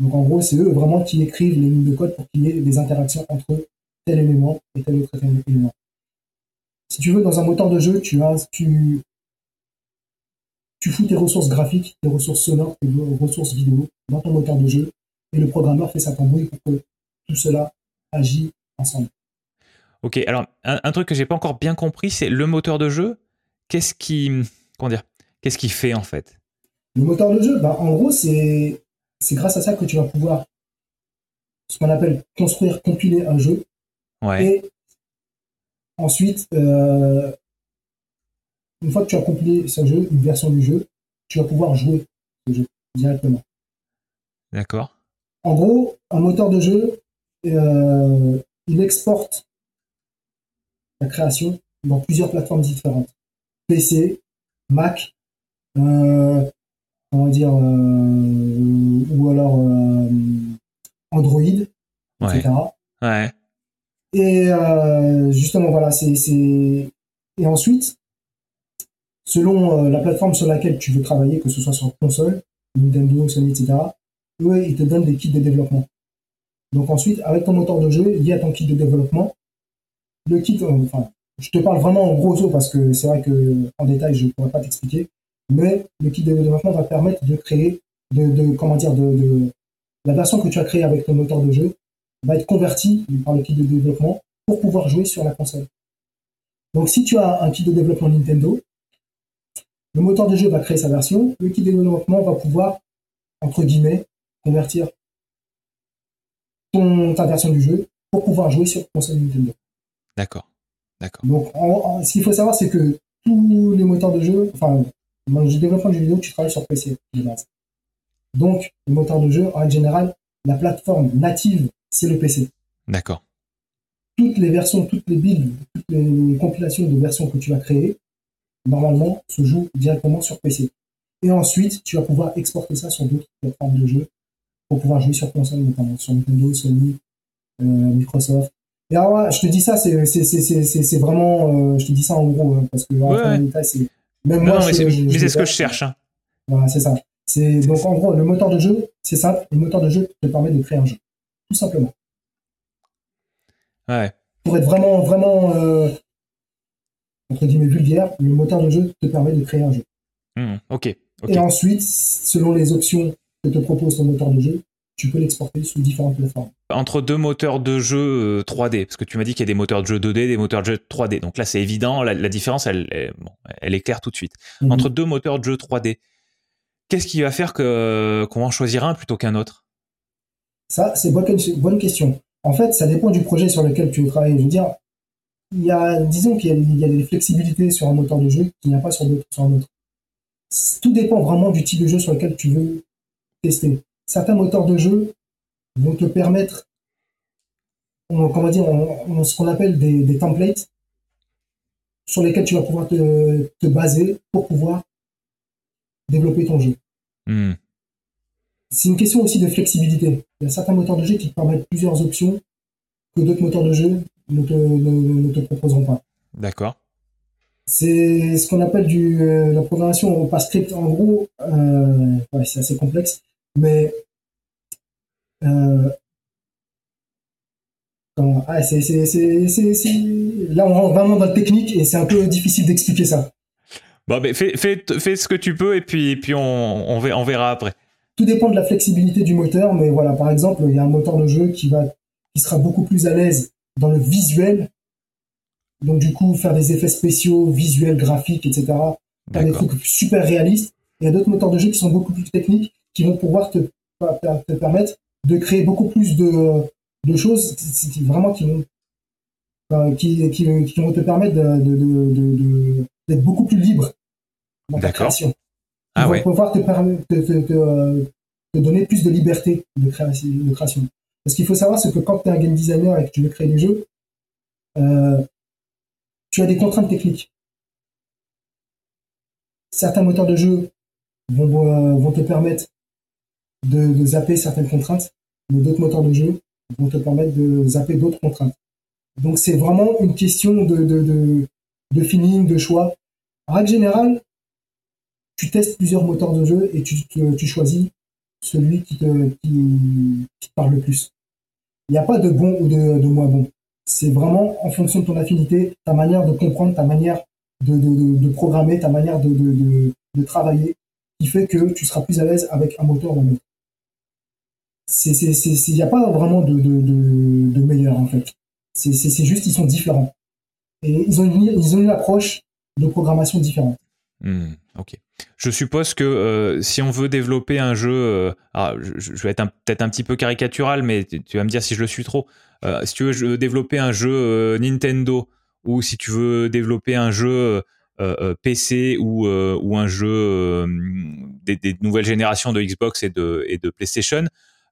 B: Donc en gros, c'est eux vraiment qui écrivent les lignes de code pour qu'il y ait des interactions entre tel élément et tel autre élément. Si tu veux, dans un moteur de jeu, tu as, tu, tu fous tes ressources graphiques, tes ressources sonores, tes ressources vidéo dans ton moteur de jeu, et le programmeur fait sa tambouille pour que tout cela agit ensemble.
A: Ok, alors un, truc que j'ai pas encore bien compris, c'est le moteur de jeu. Qu'est-ce qui, comment dire, qu'est-ce qui fait en fait?
B: Le moteur de jeu, bah, en gros, c'est c'est grâce à ça que tu vas pouvoir ce qu'on appelle construire, compiler un jeu.
A: Ouais.
B: Et ensuite, euh, une fois que tu as compilé ce jeu, une version du jeu, tu vas pouvoir jouer ce jeu directement.
A: D'accord.
B: En gros, un moteur de jeu, euh, il exporte la création dans plusieurs plateformes différentes. PC, Mac, euh, on va dire, euh, ou alors euh, Android, etc.
A: Ouais.
B: Et justement, voilà, c'est. Et ensuite, selon la plateforme sur laquelle tu veux travailler, que ce soit sur console, Nintendo, Sony, etc., eux, ils te donnent des kits de développement. Donc ensuite, avec ton moteur de jeu, lié à ton kit de développement, le kit, enfin, je te parle vraiment en gros parce que c'est vrai que en détail, je ne pourrais pas t'expliquer, mais le kit de développement va permettre de créer, de, comment dire, de, la version que tu as créée avec ton moteur de jeu va être convertie par le kit de développement pour pouvoir jouer sur la console. Donc si tu as un kit de développement Nintendo, le moteur de jeu va créer sa version, le kit de développement va pouvoir, entre guillemets, convertir ton, ta version du jeu pour pouvoir jouer sur console Nintendo.
A: D'accord. D'accord.
B: Donc, ce qu'il faut savoir, c'est que tous les moteurs de jeu, enfin, dans le développement de jeux vidéo, tu travailles sur PC de base. Donc, le moteur de jeu, en général, la plateforme native, c'est le PC.
A: D'accord.
B: Toutes les versions, toutes les builds, toutes les compilations de versions que tu vas créer, normalement, se jouent directement sur PC. Et ensuite, tu vas pouvoir exporter ça sur d'autres plateformes de jeu pour pouvoir jouer sur console, notamment sur Nintendo, Sony, euh, Microsoft. Et alors, je te dis ça, c'est vraiment, euh, je te dis ça en gros, hein, parce que
A: ouais, même moi, mais c'est ce que je cherche. Hein.
B: Voilà, c'est ça. Donc en gros, le moteur de jeu, c'est simple, le moteur de jeu te permet de créer un jeu, tout simplement.
A: Ouais.
B: Pour être vraiment, vraiment euh, entre guillemets vulgaire, le moteur de jeu te permet de créer un jeu.
A: Mmh, ok.
B: Et ensuite, selon les options que te propose ton moteur de jeu, tu peux l'exporter sous différentes plateformes.
A: Entre deux moteurs de jeu 3D, euh, parce que tu m'as dit qu'il y a des moteurs de jeu 2D, des moteurs de jeu 3D. Donc là, c'est évident, la, différence, elle, elle, elle, est claire tout de suite. Mhm. Entre deux moteurs de jeu 3D, qu'est-ce qui va faire que qu'on en choisir un plutôt qu'un autre?
B: Ça, c'est bonne, bonne question. En fait, ça dépend du projet sur lequel tu veux travailler. Je veux dire, il y a, disons qu'il y, a des flexibilités sur un moteur de jeu qu'il n'y a pas sur, sur un autre. Tout dépend vraiment du type de jeu sur lequel tu veux tester. Certains moteurs de jeu vont te permettre, comment dire, ce qu'on appelle des, templates sur lesquels tu vas pouvoir te, baser pour pouvoir développer ton jeu.
A: Hmm.
B: C'est une question aussi de flexibilité. Il y a certains moteurs de jeu qui te permettent plusieurs options que d'autres moteurs de jeu ne te, proposeront pas.
A: D'accord.
B: C'est ce qu'on appelle du, euh, la programmation par script. En gros, euh, c'est assez complexe, mais euh, ah, c'est, là on rentre vraiment dans le technique et c'est un peu difficile d'expliquer ça.
A: Bon, mais fais, fais, fais, ce que tu peux et puis, puis on, on, on verra après.
B: Tout dépend de la flexibilité du moteur, mais voilà, par exemple, il y a un moteur de jeu qui, va, qui sera beaucoup plus à l'aise dans le visuel. Donc du coup, faire des effets spéciaux, visuels, graphiques, etc. Faire des trucs super réalistes. Il y a d'autres moteurs de jeu qui sont beaucoup plus techniques, qui vont pouvoir te, te permettre de créer beaucoup plus de, de choses vraiment qui vont, qui, qui, qui, vont te permettre d'être de, de, beaucoup plus libre
A: dans ta création.
B: Ah vont pouvoir te, te, te, donner plus de liberté de création. Parce qu'il faut savoir, c'est que quand tu es un game designer et que tu veux créer des jeux, euh, tu as des contraintes techniques. certains moteurs de jeu vont, vont te permettre de, zapper certaines contraintes, mais d'autres moteurs de jeu vont te permettre de zapper d'autres contraintes. Donc c'est vraiment une question de, de, feeling, de choix. En règle générale, tu testes plusieurs moteurs de jeu et tu, choisis celui qui te, parle le plus. Il n'y a pas de bon ou de, moins bon. C'est vraiment en fonction de ton affinité, ta manière de comprendre, ta manière de, de, programmer, ta manière de, de, travailler, qui fait que tu seras plus à l'aise avec un moteur ou un autre. Il n'y a pas vraiment de, de, de, meilleur en fait. C'est juste ils sont différents. Et ils ont une, ils ont une approche de programmation différente.
A: Hmm, ok. Je suppose que euh, si on veut développer un jeu, euh, je, vais être peut-être un petit peu caricatural, mais tu, vas me dire si je le suis trop. Euh, si tu veux développer un jeu Nintendo ou si tu veux développer un jeu PC ou, ou un jeu des, des, nouvelles générations de Xbox et de, et de PlayStation,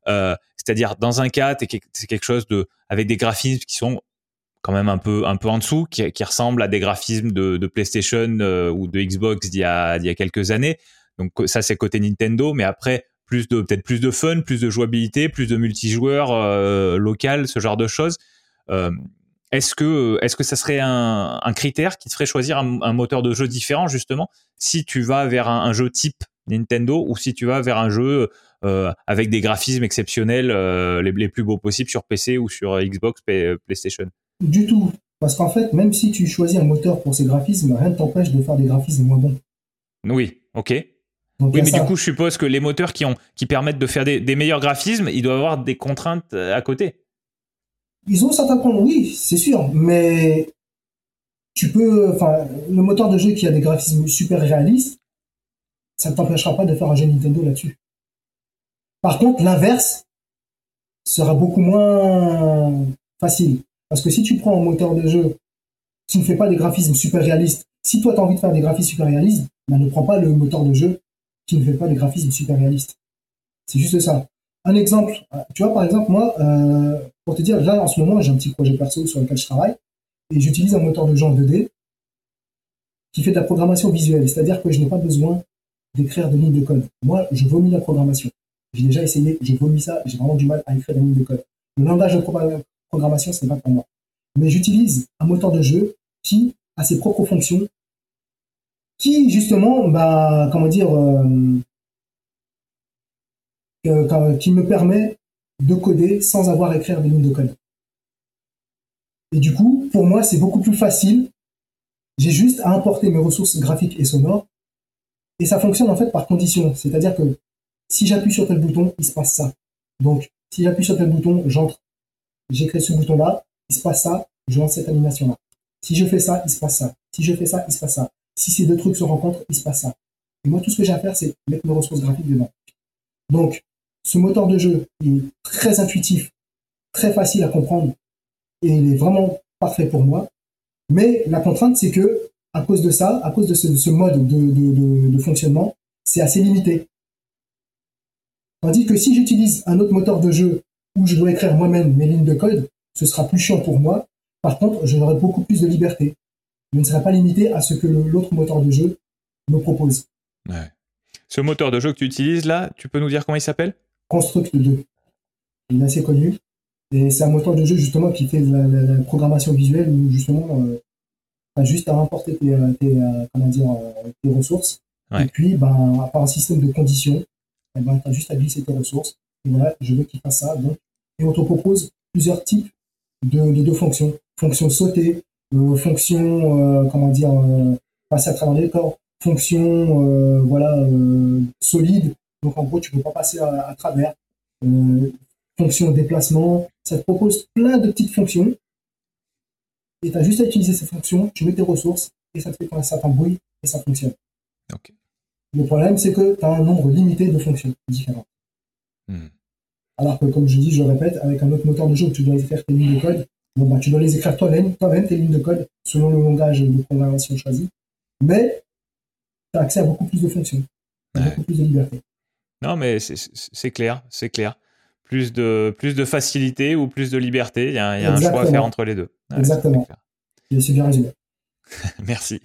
A: c'est-à-dire dans un cas, c'est quelque chose de avec des graphismes qui sont quand même un peu un peu en dessous, qui, qui ressemble à des graphismes de, PlayStation euh, ou de Xbox d'il y a y a quelques années. Donc ça c'est côté Nintendo, mais après plus de peut-être plus de fun, plus de jouabilité, plus de multijoueur euh, local, ce genre de choses. Euh, est-ce que est-ce que ça serait un, critère qui te ferait choisir un, moteur de jeu différent justement si tu vas vers un, jeu type Nintendo ou si tu vas vers un jeu euh, avec des graphismes exceptionnels euh, les, les, plus beaux possibles sur PC ou sur Xbox, PlayStation
B: du tout. Parce qu'en fait, même si tu choisis un moteur pour ces graphismes, rien ne t'empêche de faire des graphismes moins bons.
A: Oui, ok. oui, mais du coup, je suppose que les moteurs qui, ont, qui permettent de faire des, meilleurs graphismes, ils doivent avoir des contraintes euh, à côté.
B: Ils ont certains points, oui, c'est sûr, mais tu peux, enfin, le moteur de jeu qui a des graphismes super réalistes, ça ne t'empêchera pas de faire un jeu Nintendo là-dessus. Par contre, l'inverse sera beaucoup moins facile. Parce que si tu prends un moteur de jeu qui ne fait pas des graphismes super réalistes, si toi tu as envie de faire des graphismes super réalistes, ben ne prends pas le moteur de jeu qui ne fait pas des graphismes super réalistes. C'est juste ça. Un exemple, tu vois par exemple moi, euh, pour te dire, là en ce moment j'ai un petit projet perso sur lequel je travaille et j'utilise un moteur de jeu en 2D qui fait de la programmation visuelle, c'est-à-dire que je n'ai pas besoin d'écrire de lignes de code. Moi, je vomis la programmation. J'ai déjà essayé, je vomis ça, j'ai vraiment du mal à écrire des lignes de code. Le langage de, programmation, c'est pas pour moi. Mais j'utilise un moteur de jeu qui a ses propres fonctions, qui justement, bah, comment dire, euh, qui me permet de coder sans avoir à écrire des lignes de code. Et du coup, pour moi, c'est beaucoup plus facile. J'ai juste à importer mes ressources graphiques et sonores. Et ça fonctionne en fait par condition. C'est-à-dire que si j'appuie sur tel bouton, il se passe ça. Donc, si j'appuie sur tel bouton, j'entre j'écris ce bouton-là, il se passe ça, je lance cette animation-là. Si je fais ça, il se passe ça. Si je fais ça, il se passe ça. Si ces deux trucs se rencontrent, il se passe ça. Et moi, tout ce que j'ai à faire, c'est mettre mes ressources graphiques dedans. Donc, ce moteur de jeu est très intuitif, très facile à comprendre, et il est vraiment parfait pour moi. Mais la contrainte, c'est que, à cause de ça, à cause de ce, mode de fonctionnement, c'est assez limité. Tandis que si j'utilise un autre moteur de jeu où je dois écrire moi-même mes lignes de code, ce sera plus chiant pour moi. Par contre, j'aurai beaucoup plus de liberté. Je ne serai pas limité à ce que l'autre moteur de jeu me propose.
A: Ce moteur de jeu que tu utilises là, tu peux nous dire comment il s'appelle?
B: Construct 2. Il est assez connu. Et c'est un moteur de jeu justement qui fait de la, programmation visuelle où justement, euh, as juste à importer tes, euh, euh, comment dire, tes ressources. Et puis, ben, par un système de conditions, eh ben, tu as juste à glisser tes ressources et voilà, je veux qu'il fasse ça. Donc, et on te propose plusieurs types de, de, fonctions. Fonction sauter, euh, fonction, euh, comment dire, euh, passer à travers les corps, fonction, voilà, solide. Donc, en gros, tu peux pas passer à, travers. fonction déplacement. Ça te propose plein de petites fonctions. Et tu as juste à utiliser ces fonctions, tu mets tes ressources, et ça te fait un certain bruit, et ça fonctionne. Le problème, c'est que tu as un nombre limité de fonctions différentes. Hmm. Alors que, comme je dis, je répète, avec un autre moteur de jeu tu dois écrire tes lignes de code, bon, bah, tu dois les écrire toi-même, toi-même tes lignes de code, selon le langage de programmation choisi. Mais tu as accès à beaucoup plus de fonctions, beaucoup plus de liberté.
A: Non, mais c'est clair, c'est clair. Plus de, plus de facilité ou plus de liberté, il y a, un choix à faire entre les deux.
B: Exactement. C'est bien résumé.
A: Merci.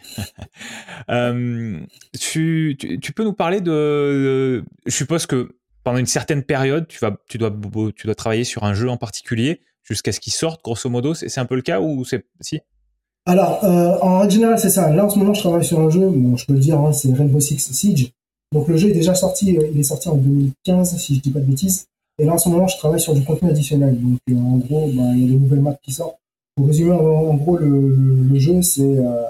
A: Euh, tu, peux nous parler de, Je suppose que pendant une certaine période, tu, vas, tu, dois, tu dois travailler sur un jeu en particulier jusqu'à ce qu'il sorte, grosso modo. C'est un peu le cas ou c'est si?
B: Alors, euh, en règle générale, c'est ça. Là, en ce moment, je travaille sur un jeu. Je peux le dire, hein, c'est Rainbow Six Siege. Donc, le jeu est déjà sorti. Euh, il est sorti en 2015, si je dis pas de bêtises. Et là, en ce moment, je travaille sur du contenu additionnel. Donc, en gros, bah, il y a des nouvelles maps qui sortent. Pour résumer, en, gros, le, jeu, euh,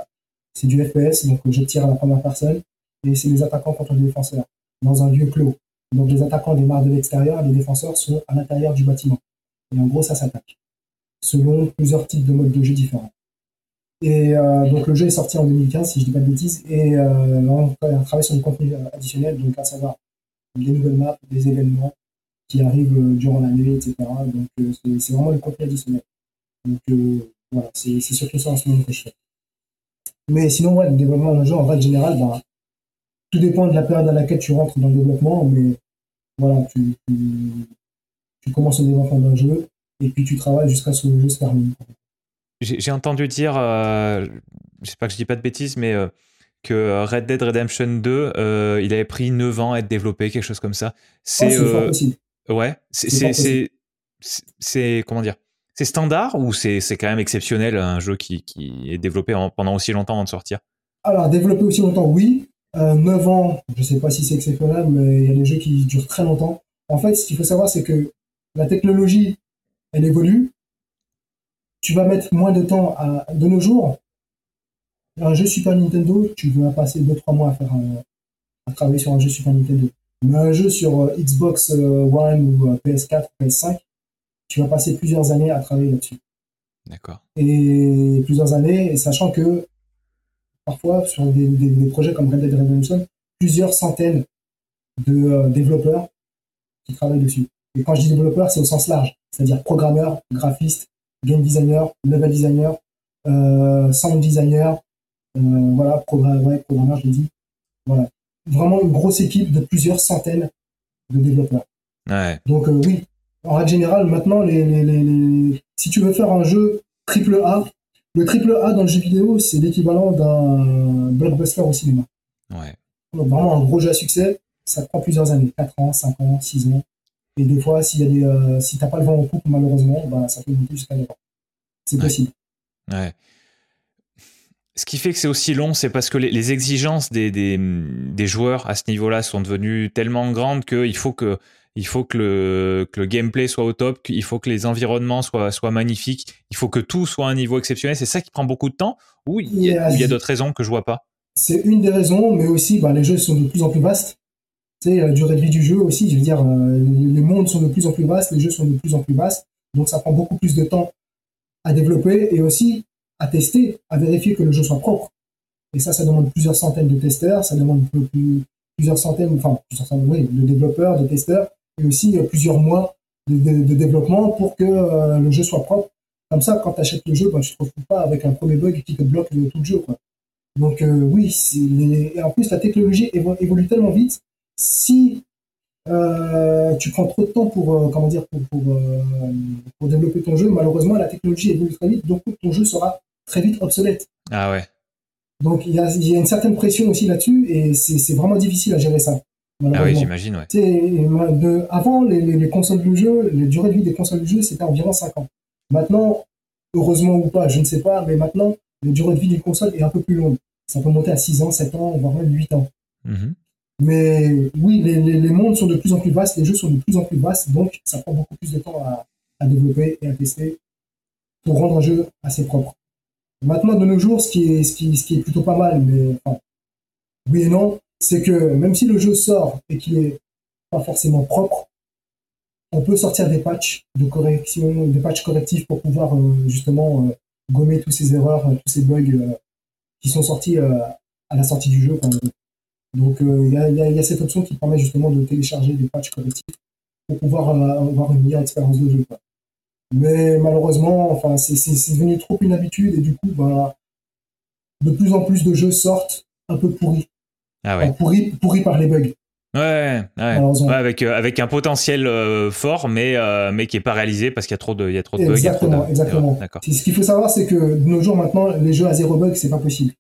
B: c'est du FPS, donc je tire à la première personne, et c'est les attaquants contre les défenseurs, dans un lieu clos. Donc les attaquants démarrent de l'extérieur, les défenseurs sont à l'intérieur du bâtiment. Et en gros, ça s'attaque, selon plusieurs types de modes de jeu différents. Et euh, donc le jeu est sorti en 2015, si je dis pas de bêtises, et euh, on travaille sur du contenu additionnel, donc à savoir des nouvelles maps, des événements qui arrivent durant l'année, etc. Donc c'est vraiment le contenu additionnel. Donc euh, voilà, c'est surtout ça en ce moment que je fais. Mais sinon, ouais, le développement d'un jeu, en règle générale, bah, tout dépend de la période à laquelle tu rentres dans le développement, mais voilà, tu, tu, commences le développement d'un jeu et puis tu travailles jusqu'à ce que le jeu se termine.
A: J'ai entendu dire, euh, je sais pas que je dis pas de bêtises, mais euh, que Red Dead Redemption 2, euh, il avait pris 9 ans à être développé, quelque chose comme ça.
B: C'est oh, possible.
A: Ouais, c'est c'est comment dire c'est standard ou c'est quand même exceptionnel un jeu qui, qui est développé pendant aussi longtemps avant de sortir?
B: Alors, développé aussi longtemps, oui. Euh, 9 ans, je ne sais pas si c'est exceptionnel, mais il y a des jeux qui durent très longtemps. En fait, ce qu'il faut savoir, c'est que la technologie, elle évolue. Tu vas mettre moins de temps à, de nos jours. Un jeu Super Nintendo, tu vas passer 2-3 mois à faire à travailler sur un jeu Super Nintendo. Mais un jeu sur euh, Xbox euh, One ou euh, PS4, PS5, tu vas passer plusieurs années à travailler là-dessus.
A: D'accord.
B: Et plusieurs années, et sachant que parfois, sur des, projets comme Red Dead Redemption, plusieurs centaines de euh, développeurs qui travaillent dessus. Et quand je dis développeurs, c'est au sens large, c'est-à-dire programmeurs, graphistes, game designer, level designer, euh, sound designer, euh, voilà, programmeur, programmeur, je l'ai dit. Voilà. Vraiment une grosse équipe de plusieurs centaines de développeurs.
A: Ouais.
B: Donc oui, en règle générale, maintenant, les, si tu veux faire un jeu triple A, le triple A dans le jeu vidéo, c'est l'équivalent d'un blockbuster au cinéma.
A: Ouais.
B: Donc vraiment un gros jeu à succès, ça prend plusieurs années, 4 ans, 5 ans, 6 ans. Et des fois, s'il y a des, euh, si t'as pas le vent en coupe, malheureusement, bah, ça peut monter jusqu'à 9 ans. C'est possible.
A: Ouais. Ce qui fait que c'est aussi long, c'est parce que les, exigences des, des, des, joueurs à ce niveau-là sont devenues tellement grandes qu'il faut que il faut que le, que le gameplay soit au top, il faut que les environnements soient, soient magnifiques, il faut que tout soit à un niveau exceptionnel. C'est ça qui prend beaucoup de temps ou il y a, a d'autres raisons que je vois pas?
B: C'est une des raisons, mais aussi bah, les jeux sont de plus en plus vastes. Tu sais, la durée de vie du jeu aussi, je veux dire, euh, les mondes sont de plus en plus vastes, les jeux sont de plus en plus vastes, donc ça prend beaucoup plus de temps à développer et aussi à tester, à vérifier que le jeu soit propre. Et ça, ça demande plusieurs centaines de testeurs, ça demande plusieurs centaines, enfin, plusieurs centaines, oui, de développeurs, de testeurs, et aussi plusieurs mois de, développement pour que euh, le jeu soit propre. Comme ça, quand tu achètes le jeu, bah, tu te retrouves pas avec un premier bug qui te bloque tout le jeu. Quoi. Donc euh, oui, et en plus la technologie évolue tellement vite. Si euh, tu prends trop de temps pour comment dire pour, pour, développer ton jeu, malheureusement la technologie évolue très vite, donc ton jeu sera très vite obsolète.
A: Ah ouais.
B: Donc il y a, il y a une certaine pression aussi là-dessus et c'est vraiment difficile à gérer ça.
A: Ah oui, j'imagine, ouais.
B: avant, les, consoles de jeu, les durées de vie des consoles de jeu, c'était environ 5 ans. Maintenant, heureusement ou pas, je ne sais pas, mais maintenant, la durée de vie d'une console est un peu plus longue. Ça peut monter à 6 ans, 7 ans, voire même 8 ans.
A: Mm-hmm.
B: Mais oui, les, mondes sont de plus en plus vastes, les jeux sont de plus en plus vastes, donc ça prend beaucoup plus de temps à, développer et à tester pour rendre un jeu assez propre. Maintenant, de nos jours, ce qui est, ce qui, ce qui est plutôt pas mal, mais oui et non, c'est que même si le jeu sort et qu'il est pas forcément propre, on peut sortir des patchs de correction, des patchs correctifs pour pouvoir euh, justement euh, gommer toutes ces erreurs, euh, tous ces bugs qui sont sortis à la sortie du jeu. Donc il y, a, cette option qui permet justement de télécharger des patchs correctifs pour pouvoir avoir une meilleure expérience de jeu. Mais malheureusement, enfin, c'est devenu trop une habitude et du coup, bah, de plus en plus de jeux sortent un peu pourris
A: ah ouais.
B: pourri, par les bugs.
A: Ouais, ouais. avec, euh, avec un potentiel euh, fort, mais, euh, mais qui n'est pas réalisé parce qu'il y a trop de, il y a trop de bugs.
B: Exactement, exactement. Ce qu'il faut savoir, c'est que de nos jours, maintenant, les jeux à zéro bug, c'est pas possible.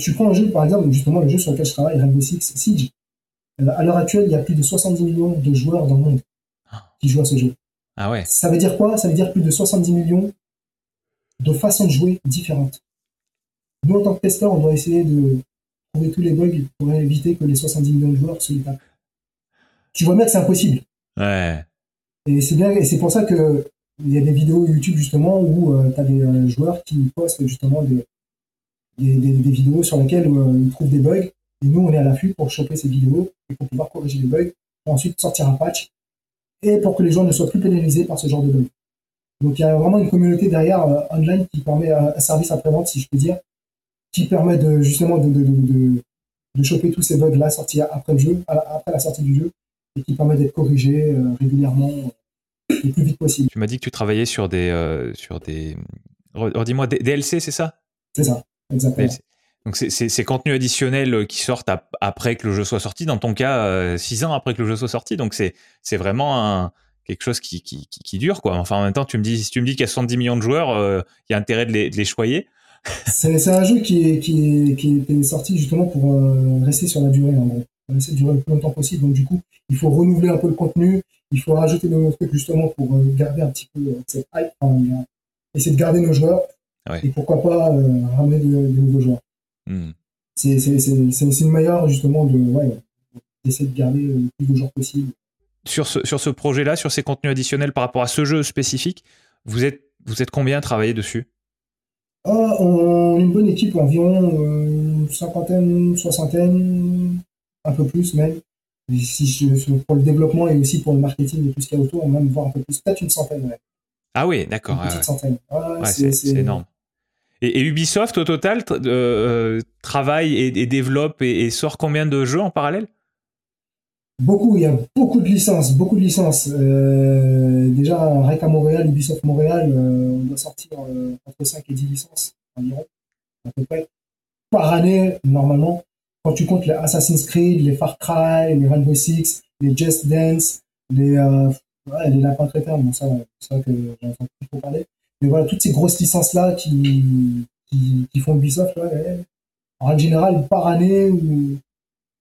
B: tu prends un jeu, par exemple, justement, le jeu sur lequel je travaille, Rainbow Six Siege. à l'heure actuelle, il y a plus de 70 millions de joueurs dans le monde ah. qui jouent à ce jeu.
A: Ah ouais.
B: Ça veut dire quoi? Ça veut dire plus de 70 millions de façons de jouer différentes. Nous, en tant que testeur, on doit essayer de trouver tous les bugs pour éviter que les 70 millions de joueurs se les tapent. Tu vois bien que c'est impossible.
A: Ouais.
B: Et c'est bien, et c'est pour ça que il y a des vidéos YouTube justement où euh, tu as des euh, joueurs qui postent justement des, des, vidéos sur lesquelles euh, ils trouvent des bugs. Et nous, on est à l'affût pour choper ces vidéos et pour pouvoir corriger les bugs, pour ensuite sortir un patch et pour que les gens ne soient plus pénalisés par ce genre de bugs. Donc il y a vraiment une communauté derrière online qui permet un service après-vente, si je peux dire, qui permet de justement de, de, de, choper tous ces bugs là sortis après le jeu, après la sortie du jeu, et qui permet d'être corrigé euh, régulièrement euh, le plus vite possible.
A: Tu m'as dit que tu travaillais sur des euh, sur des dis-moi DLC, c'est ça?
B: C'est ça, exactement.
A: Donc c'est ces contenus additionnels qui sortent après que le jeu soit sorti. Dans ton cas, six ans après que le jeu soit sorti. Donc c'est c'est vraiment un quelque chose qui, qui, qui, dure quoi. Enfin en même temps, tu me dis si tu me dis qu'il y a 70 millions de joueurs, il y a intérêt de les, de les choyer
B: c'est un jeu qui est, qui, qui est sorti justement pour euh, rester sur la durée, en gros. Rester durer le plus longtemps possible. Donc, du coup, il faut renouveler un peu le contenu. Il faut rajouter de nouveaux trucs justement pour euh, garder un petit peu euh, cette hype. Enfin, essayer de garder nos joueurs. Et pourquoi pas ramener de, nouveaux joueurs. Hmm. C'est une meilleure justement de, ouais, d'essayer de garder le plus de joueurs possible.
A: Sur ce, sur ce projet-là, sur ces contenus additionnels par rapport à ce jeu spécifique, vous êtes, vous êtes combien à travailler dessus?
B: Ah, on est une bonne équipe, environ une euh, cinquantaine, soixantaine, un peu plus même. si je, pour le développement et aussi pour le marketing et tout ce qu'il y a autour, on va même voir un peu plus, peut-être une centaine.
A: Ah oui, d'accord. Une petite centaine. c'est énorme. Et, Ubisoft, au total, euh, euh, travaille et, développe et, sort combien de jeux en parallèle?
B: Beaucoup, il y a beaucoup de licences, beaucoup de licences. Euh, déjà, rien qu'à Montréal, Ubisoft Montréal, euh, on doit sortir euh, entre 5 et 10 licences environ, à peu près, par année, normalement. Quand tu comptes les Assassin's Creed, les Far Cry, les Rainbow Six, les Just Dance, les, ouais, les Lapins Crétins, bon, ça, c'est vrai que j'en ai plus parler. Mais voilà, toutes ces grosses licences-là qui, qui, font Ubisoft, ouais, en règle générale, par année, ou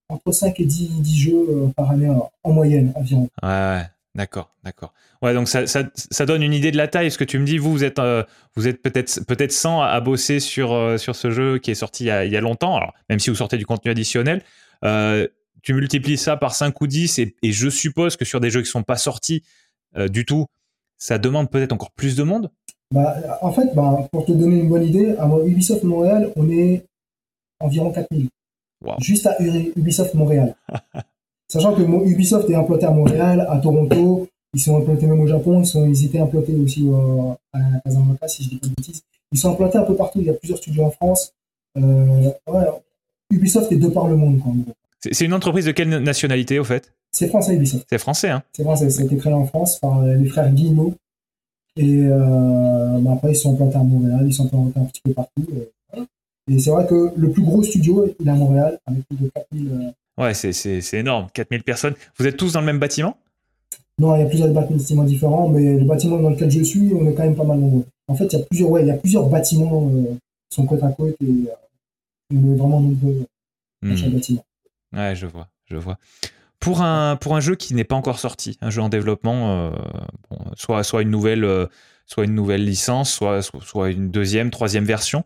B: entre 5 et 10, 10 jeux euh, par année en moyenne environ.
A: Ouais, ouais. D'accord, d'accord. Ouais, donc ça, ça, ça, donne une idée de la taille. Ce que tu me dis, vous, vous êtes, euh, vous êtes peut-être peut-être 100 à, bosser sur, euh, sur ce jeu qui est sorti il y a, il y a longtemps. Alors, même si vous sortez du contenu additionnel, tu multiplies ça par 5 ou 10 et, et, je suppose que sur des jeux qui sont pas sortis du tout, ça demande peut-être encore plus de monde?
B: Bah, en fait, bah, pour te donner une bonne idée, à Ubisoft Montréal, on est environ 4000 juste à Ubisoft Montréal. Sachant que Ubisoft est implanté à Montréal, à Toronto, ils sont implantés même au Japon, ils, sont, ils étaient implantés aussi euh, à Casablanca, si je dis pas de bêtises. Ils sont implantés un peu partout, il y a plusieurs studios en France. Euh, Ubisoft est de par le monde.
A: C'est une entreprise de quelle nationalité au fait?
B: C'est français Ubisoft.
A: C'est français, hein
B: C'est français, ça a été créé en France par euh, les frères Guillemot. Et bah, après, ils sont implantés à Montréal, ils sont implantés un petit peu partout. Et c'est vrai que le plus gros studio, il est à Montréal, avec plus de 4000. Euh,
A: ouais, c'est énorme, 4000 personnes. Vous êtes tous dans le même bâtiment?
B: Non, il y a plusieurs bâtiments différents, mais le bâtiment dans lequel je suis, on est quand même pas mal nombreux. En fait, il y a plusieurs, ouais, il y a plusieurs bâtiments euh, qui sont côte à côte et euh, on est vraiment nombreux dans chaque hmm. bâtiment.
A: Ouais, je vois, je vois. Pour un, pour un jeu qui n'est pas encore sorti, un jeu en développement, soit, soit, une nouvelle, soit une nouvelle licence, soit, soit une deuxième, troisième version,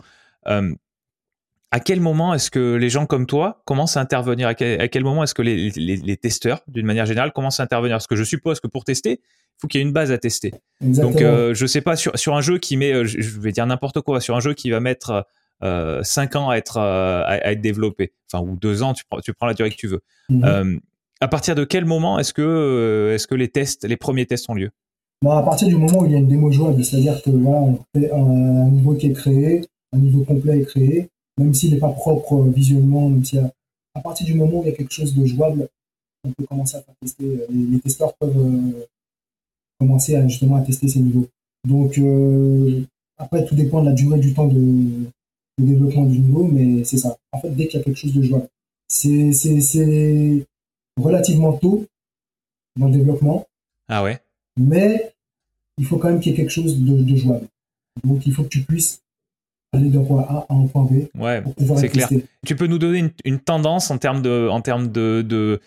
A: à quel moment est-ce que les gens comme toi commencent à intervenir? À quel, moment est-ce que les, testeurs, d'une manière générale, commencent à intervenir? Parce que je suppose que pour tester, il faut qu'il y ait une base à tester. Donc, euh, je sais pas, sur, sur un jeu qui met, euh, je vais dire n'importe quoi, sur un jeu qui va mettre euh, 5 ans à être, euh, à, être développé, enfin, ou 2 ans, tu prends, tu prends la durée que tu veux. Mhm. à partir de quel moment est-ce que, est-ce que les tests, les premiers tests ont lieu?
B: Bon, À partir du moment où il y a une démo jouable, c'est-à-dire que voilà, on fait un niveau qui est créé, un niveau complet est créé, même s'il n'est pas propre euh, visuellement, même si à, partir du moment où il y a quelque chose de jouable, on peut commencer à faire tester. Euh, les, testeurs peuvent euh, commencer à, justement à tester ces niveaux. Donc après, tout dépend de la durée du temps de, développement du niveau, mais c'est ça. En fait, dès qu'il y a quelque chose de jouable. c'est c'est relativement tôt dans le développement.
A: Ah ouais.
B: Mais il faut quand même qu'il y ait quelque chose de, de jouable. Donc il faut que tu puisses aller d'un point A à un point B.
A: Ouais, c'est clair. Tu peux nous donner une, une, tendance en termes de, en termes de, de,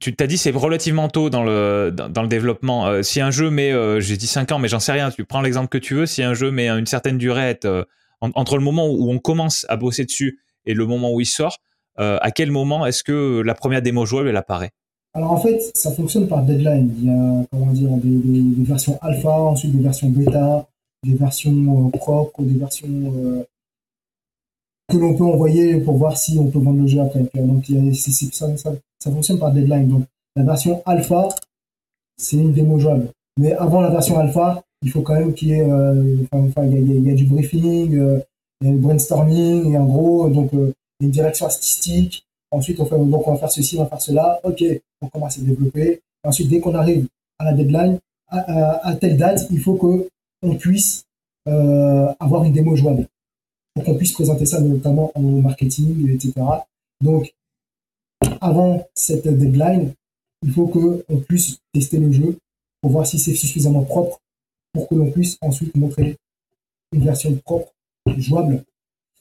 A: tu t'as dit c'est relativement tôt dans le, dans, le développement. Euh, si un jeu met, euh, j'ai dit 5 ans, mais j'en sais rien, tu prends l'exemple que tu veux, si un jeu met une certaine durée euh, entre le moment où on commence à bosser dessus et le moment où il sort, à quel moment est-ce que la première démo jouable elle apparaît?
B: Alors en fait, ça fonctionne par deadline. Il y a comment dire des, des, des versions alpha, ensuite des versions bêta, des versions propres, des versions que l'on peut envoyer pour voir si on peut vendre le jeu après. Donc ça, ça, ça, fonctionne par deadline. Donc la version alpha, c'est une démo jouable. Mais avant la version alpha, il faut quand même qu'il y ait, euh, il, y a, il y a, du briefing, euh, il y a du brainstorming, et en gros, donc euh, une direction artistique. Ensuite, on fait, donc on va faire ceci, on va faire cela. Ok, on commence à développer. ensuite, dès qu'on arrive à la deadline, à, telle date, il faut que on puisse euh, avoir une démo jouable pour qu'on puisse présenter ça notamment en marketing, etc. Donc, avant cette deadline, il faut qu'on puisse tester le jeu pour voir si c'est suffisamment propre pour que l'on puisse ensuite montrer une version propre, jouable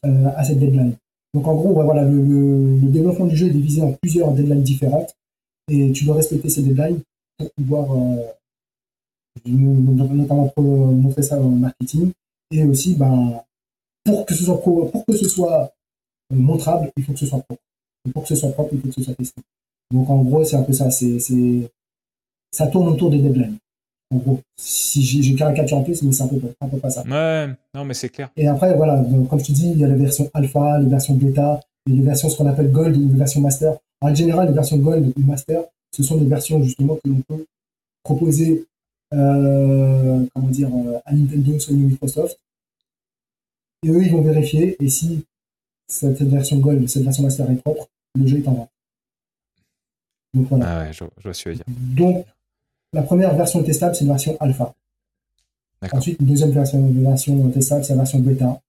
B: euh, à cette deadline. Donc en gros, voilà, le, développement du jeu est divisé en plusieurs deadlines différentes et tu dois respecter ces deadlines pour pouvoir euh, notamment montrer ça en marketing et aussi ben, pour que ce soit pour que ce soit euh, montrable, il faut que ce soit propre. Et pour que ce soit propre, il faut que ce soit testé. Donc en gros, c'est un peu ça. C'est, c'est, ça tourne autour des deadlines. En gros, si j'ai caricature un peu, mais c'est un peu, un peu pas ça.
A: Ouais, non, mais c'est clair.
B: Et après, voilà, donc, comme je te dis, il y a les versions alpha, les versions bêta, et les versions ce qu'on appelle gold ou les versions master. En général, les versions gold ou master, ce sont des versions justement que l'on peut proposer, euh, comment dire, euh, à Nintendo, Sony, Microsoft, et eux, ils vont vérifier. Et si cette version Gold, cette version Master est propre, le jeu est en vente.
A: Donc voilà. Ah ouais, je, je vois ce que dire.
B: Donc, la première version testable, c'est une version alpha. Ensuite, une deuxième version, version testable, c'est la version bêta.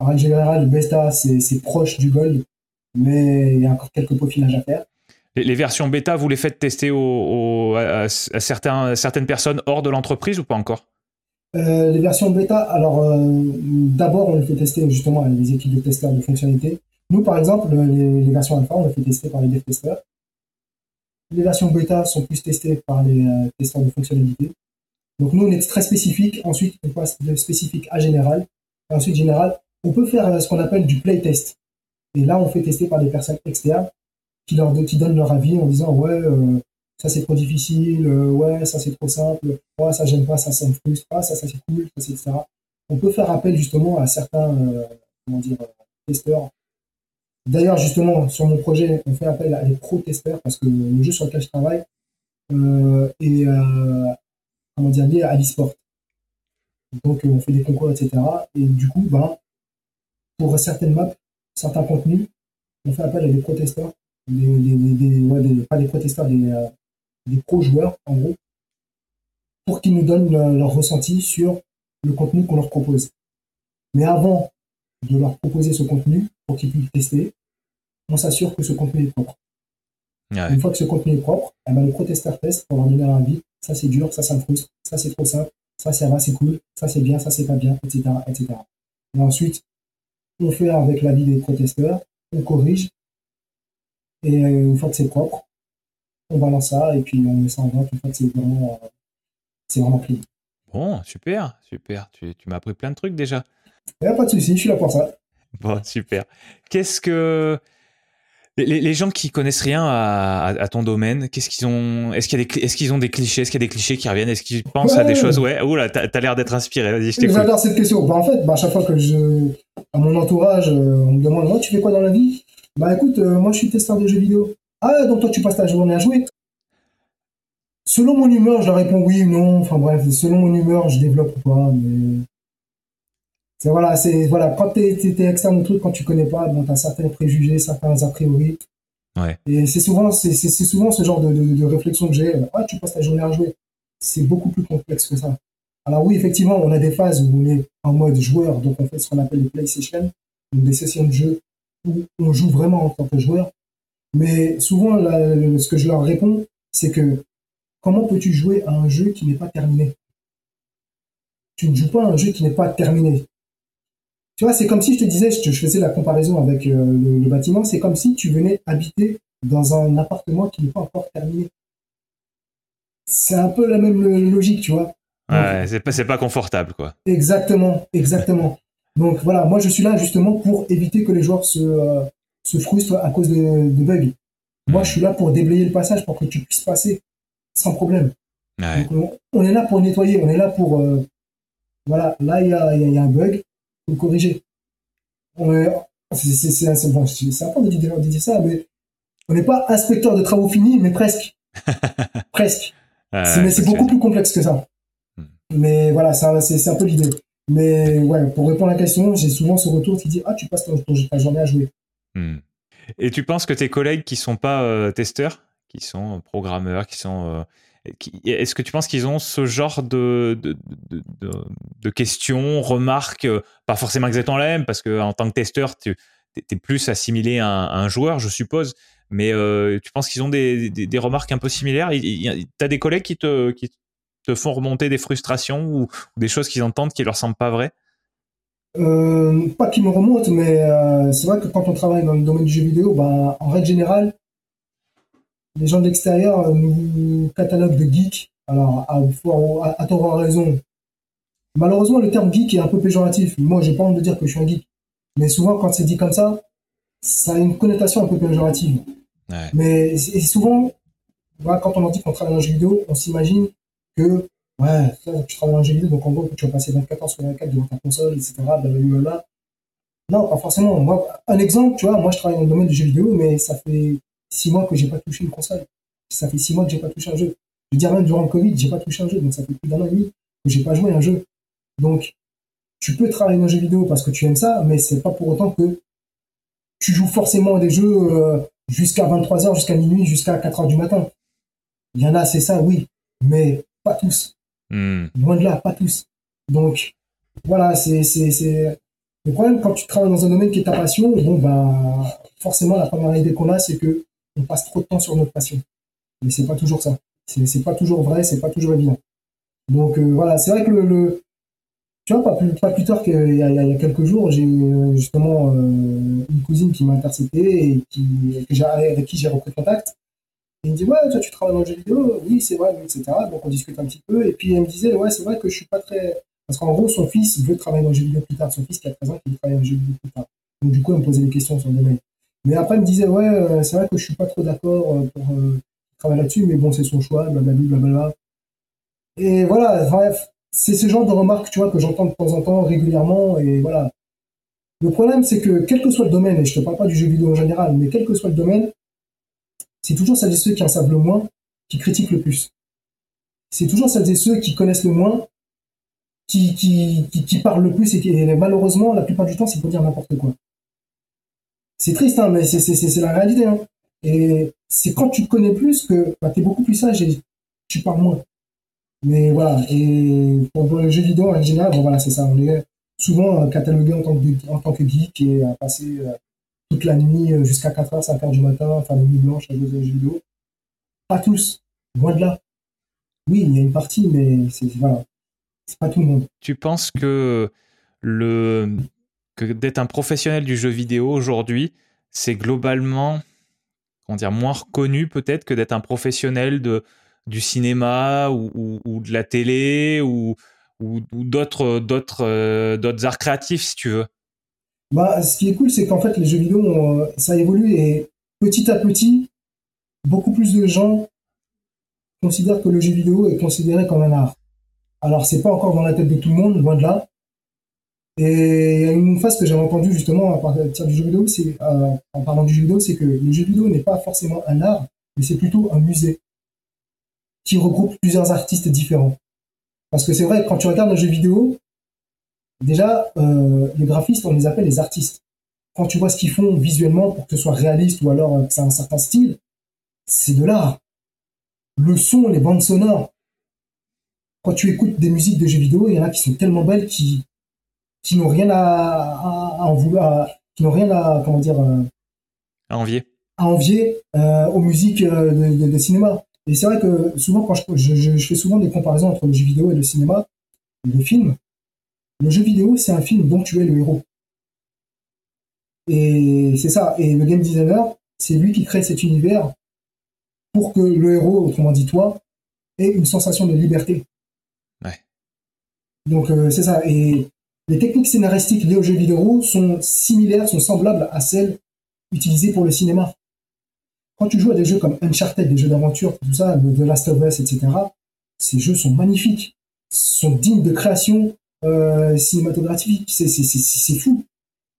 B: en général, le bêta, c'est proche du gold, mais il y a encore quelques peaufinages à faire.
A: Les, versions bêta, vous les faites tester à, certaines personnes hors de l'entreprise ou pas encore?
B: Euh, les versions bêta, alors euh, d'abord on les fait tester justement avec les équipes de testeurs de fonctionnalités. Nous par exemple, les, versions alpha, on les fait tester par les dev testeurs. Les versions bêta sont plus testées par les euh, testeurs de fonctionnalités. Donc nous on est très spécifique, ensuite on passe de spécifique à général, ensuite général, on peut faire ce qu'on appelle du playtest. Et là on fait tester par des personnes externes qui, leur, qui donnent leur avis en disant ouais ça c'est trop difficile, euh, ouais, ça c'est trop simple, ouais, ça j'aime pas, ça ça me frustre, ah, ça, ça c'est cool, ça c'est etc. On peut faire appel justement à certains, euh, comment dire, testeurs. D'ailleurs, justement, sur mon projet, on fait appel à des pro-testeurs parce que le jeu sur lequel je travaille euh, est, comment dire, lié à l'e-sport. Donc, on fait des concours, etc. Et du coup, ben, pour certaines maps, certains contenus, on fait appel à des protesteurs, des, des, ouais, des, pas des protesteurs, des, des pro-joueurs, en gros, pour qu'ils nous donnent leur, ressenti sur le contenu qu'on leur propose. Mais avant de leur proposer ce contenu, pour qu'ils puissent tester, on s'assure que ce contenu est propre. Une fois que ce contenu est propre, eh ben, le protesteur test pour leur donner un avis. Ça c'est dur, ça ça me frustre, ça c'est trop simple, ça ça va, c'est cool, ça c'est bien, ça c'est pas bien, etc., etc. Et ensuite, on fait avec l'avis des protesteurs, on corrige, et une fois que c'est propre, on balance ça et puis on met ça en vente une fois que c'est vraiment, euh, c'est vraiment clean.
A: Bon, super, super. Tu, tu m'as appris plein de trucs déjà.
B: pas de souci, je suis là pour ça.
A: Bon, super. Qu'est-ce que les, les, gens qui connaissent rien à, à, ton domaine, qu'est-ce qu'ils ont Est-ce qu'il y a des est-ce qu'ils ont des clichés Est-ce qu'il y a des clichés qui reviennent Est-ce qu'ils pensent à des choses? Ouais. Oula, t'as as, l'air d'être inspiré. Vas-y, je.
B: J'adore cette question. Bah, en fait, bah, à chaque fois que je à mon entourage, euh, on me demande oh, tu fais quoi dans la vie? Bah écoute, euh, moi je suis testeur de jeux vidéo. Ah, donc toi, tu passes ta journée à jouer Selon mon humeur, je réponds oui ou non. Enfin bref, selon mon humeur, je développe ou pas. Mais c'est voilà, c'est voilà. Quand t'es es, externe au truc, quand tu connais pas, bon, t'as certains préjugés, certains a priori.
A: Ouais.
B: Et c'est souvent, c'est souvent ce genre de, de, réflexion que j'ai. Ah, tu passes ta journée à jouer. C'est beaucoup plus complexe que ça. Alors oui, effectivement, on a des phases où on est en mode joueur, donc on fait ce qu'on appelle les play sessions, donc des sessions de jeu où on joue vraiment en tant que joueur. Mais souvent, ce que je leur réponds, c'est que comment peux-tu jouer à un jeu qui n'est pas terminé? Tu ne joues pas à un jeu qui n'est pas terminé. Tu vois, c'est comme si je te disais, je, faisais la comparaison avec euh, le, bâtiment, c'est comme si tu venais habiter dans un appartement qui n'est pas encore terminé. C'est un peu la même logique, tu vois.
A: Ouais, c'est pas, pas confortable, quoi.
B: Exactement, exactement. Donc voilà, moi je suis là justement pour éviter que les joueurs se, euh, se frustrent à cause de, de, bugs. Moi je suis là pour déblayer le passage pour que tu puisses passer sans problème. on, est là pour nettoyer, on est là pour. Euh, voilà, là il y a, y a, un bug, faut le corriger. C'est bon, de dire, de dire ça, mais on n'est pas inspecteur de travaux finis, mais presque. presque. mais c'est beaucoup plus complexe que ça. Hmm. Mais voilà, c'est un peu l'idée. Mais ouais, pour répondre à la question, j'ai souvent ce retour qui dit Ah, tu passes ton, ta journée à jouer.
A: Hmm. Et tu penses que tes collègues qui sont pas euh, testeurs, qui sont programmeurs, qui sont. Euh, est-ce que tu penses qu'ils ont ce genre de, de, de, questions, remarques, euh, pas forcément exactement la même, parce qu'en tant que testeur, tu es plus assimilé à un, joueur, je suppose, mais tu penses qu'ils ont des, des, des, remarques un peu similaires? Tu as des collègues qui te, qui te font remonter des frustrations ou, des choses qu'ils entendent qui leur semblent pas vraies?
B: Euh, Pas qui me remontent, mais euh, c'est vrai que quand on travaille dans le domaine du jeu vidéo, bah, en règle générale, les gens de l'extérieur euh, nous cataloguent de geeks. Alors, à, à, à tort raison. Malheureusement, le terme geek est un peu péjoratif. Moi, j'ai pas envie de dire que je suis un geek. Mais souvent, quand c'est dit comme ça, ça a une connotation un peu péjorative. Mais et souvent, quand on en dit qu'on travaille dans le jeu vidéo, on s'imagine que, ouais, tu travailles un jeu vidéo, donc en gros, tu vas passer 24 heures sur 24 devant ta console, etc. Blablabla. Non, pas forcément. Moi, un exemple, tu vois, moi, je travaille dans le domaine du jeu vidéo, mais ça fait 6 mois que j'ai pas touché une console. Ça fait 6 mois que j'ai pas touché un jeu. Je veux dire, même durant le Covid, j'ai pas touché un jeu, donc ça fait plus d'un an et demi que j'ai pas joué un jeu. Donc, tu peux travailler dans le jeu vidéo parce que tu aimes ça, mais c'est pas pour autant que tu joues forcément à des jeux euh, jusqu'à 23h, jusqu'à minuit, jusqu'à 4h du matin. Il y en a, c'est ça, oui. Mais pas tous. Hmm. Loin de là, pas tous. Donc, voilà, c'est, c'est, le problème quand tu travailles dans un domaine qui est ta passion. Bon, bah, forcément, la première idée qu'on a, c'est que on passe trop de temps sur notre passion. Mais c'est pas toujours ça. C'est, c'est pas toujours vrai, c'est pas toujours évident. Donc, euh, voilà, c'est vrai que le, tu vois, pas plus, pas plus tard qu'il y, a, quelques jours, j'ai euh, justement euh, une cousine qui m'a intercepté et qui, avec qui j'ai repris contact il me dit, ouais, toi, tu travailles dans le jeu vidéo Oui, c'est vrai, etc. Donc, on discute un petit peu. Et puis, elle me disait, ouais, c'est vrai que je suis pas très. Parce qu'en gros, son fils veut travailler dans le jeu vidéo plus tard. Son fils qui a 13 ans, qui veut travailler dans le jeu vidéo plus tard. Donc, du coup, elle me posait des questions sur le domaine. Mais après, elle me disait, ouais, euh, c'est vrai que je suis pas trop d'accord euh, pour euh, travailler là-dessus, mais bon, c'est son choix, blablabla, blablabla. Et voilà, bref, c'est ce genre de remarques, tu vois, que j'entends de temps en temps régulièrement. Et voilà. Le problème, c'est que quel que soit le domaine, et je te parle pas du jeu vidéo en général, mais quel que soit le domaine, c'est toujours celles et ceux qui en savent le moins qui critiquent le plus. C'est toujours celles et ceux qui connaissent le moins qui, parlent le plus et, malheureusement, la plupart du temps, c'est pour dire n'importe quoi. C'est triste, hein, mais c'est la réalité. Hein. Et c'est quand tu connais plus que bah, tu es beaucoup plus sage et tu parles moins. Mais voilà, et pour le jeu vidéo en général, voilà, c'est ça. On est souvent euh, catalogué en tant que, en tant que geek et à passer euh, toute la nuit euh, jusqu'à 4h, 5h du matin, enfin la nuit blanche à jouer aux jeux vidéo. Pas tous, loin de là. Oui, il y a une partie, mais c'est pas tout le monde.
A: Tu penses que le que d'être un professionnel du jeu vidéo aujourd'hui, c'est globalement comment dire moins reconnu peut-être que d'être un professionnel de du cinéma ou, de la télé ou, ou euh, d'autres arts créatifs si tu veux?
B: Bah, ce qui est cool, c'est qu'en fait, les jeux vidéo, ça évolue et petit à petit, beaucoup plus de gens considèrent que le jeu vidéo est considéré comme un art. Alors, c'est pas encore dans la tête de tout le monde, loin de là. Et il y a une phase que j'avais entendue justement à partir du jeu vidéo, euh, en parlant du jeu vidéo, c'est que le jeu vidéo n'est pas forcément un art, mais c'est plutôt un musée qui regroupe plusieurs artistes différents. Parce que c'est vrai, quand tu regardes un jeu vidéo, Déjà, euh, les graphistes, on les appelle les artistes. Quand tu vois ce qu'ils font visuellement pour que ce soit réaliste ou alors euh, que ça a un certain style, c'est de l'art. Le son, les bandes sonores. Quand tu écoutes des musiques de jeux vidéo, il y en a qui sont tellement belles qui, qui n'ont rien à, en vouloir, qui n'ont rien à, comment dire,
A: à envier.
B: à envier aux musiques de, cinéma. Et c'est vrai que souvent, quand je, je, fais souvent des comparaisons entre le jeu vidéo et le cinéma, le film, le jeu vidéo, c'est un film dont tu es le héros. Et c'est ça. Et le game designer, c'est lui qui crée cet univers pour que le héros, autrement dit toi, ait une sensation de liberté.
A: Ouais.
B: Donc euh, c'est ça. Et les techniques scénaristiques liées aux jeux vidéo sont similaires, sont semblables à celles utilisées pour le cinéma. Quand tu joues à des jeux comme Uncharted, des jeux d'aventure, tout ça, The Last of Us, etc., ces jeux sont magnifiques, sont dignes de création euh, cinématographique. C'est fou.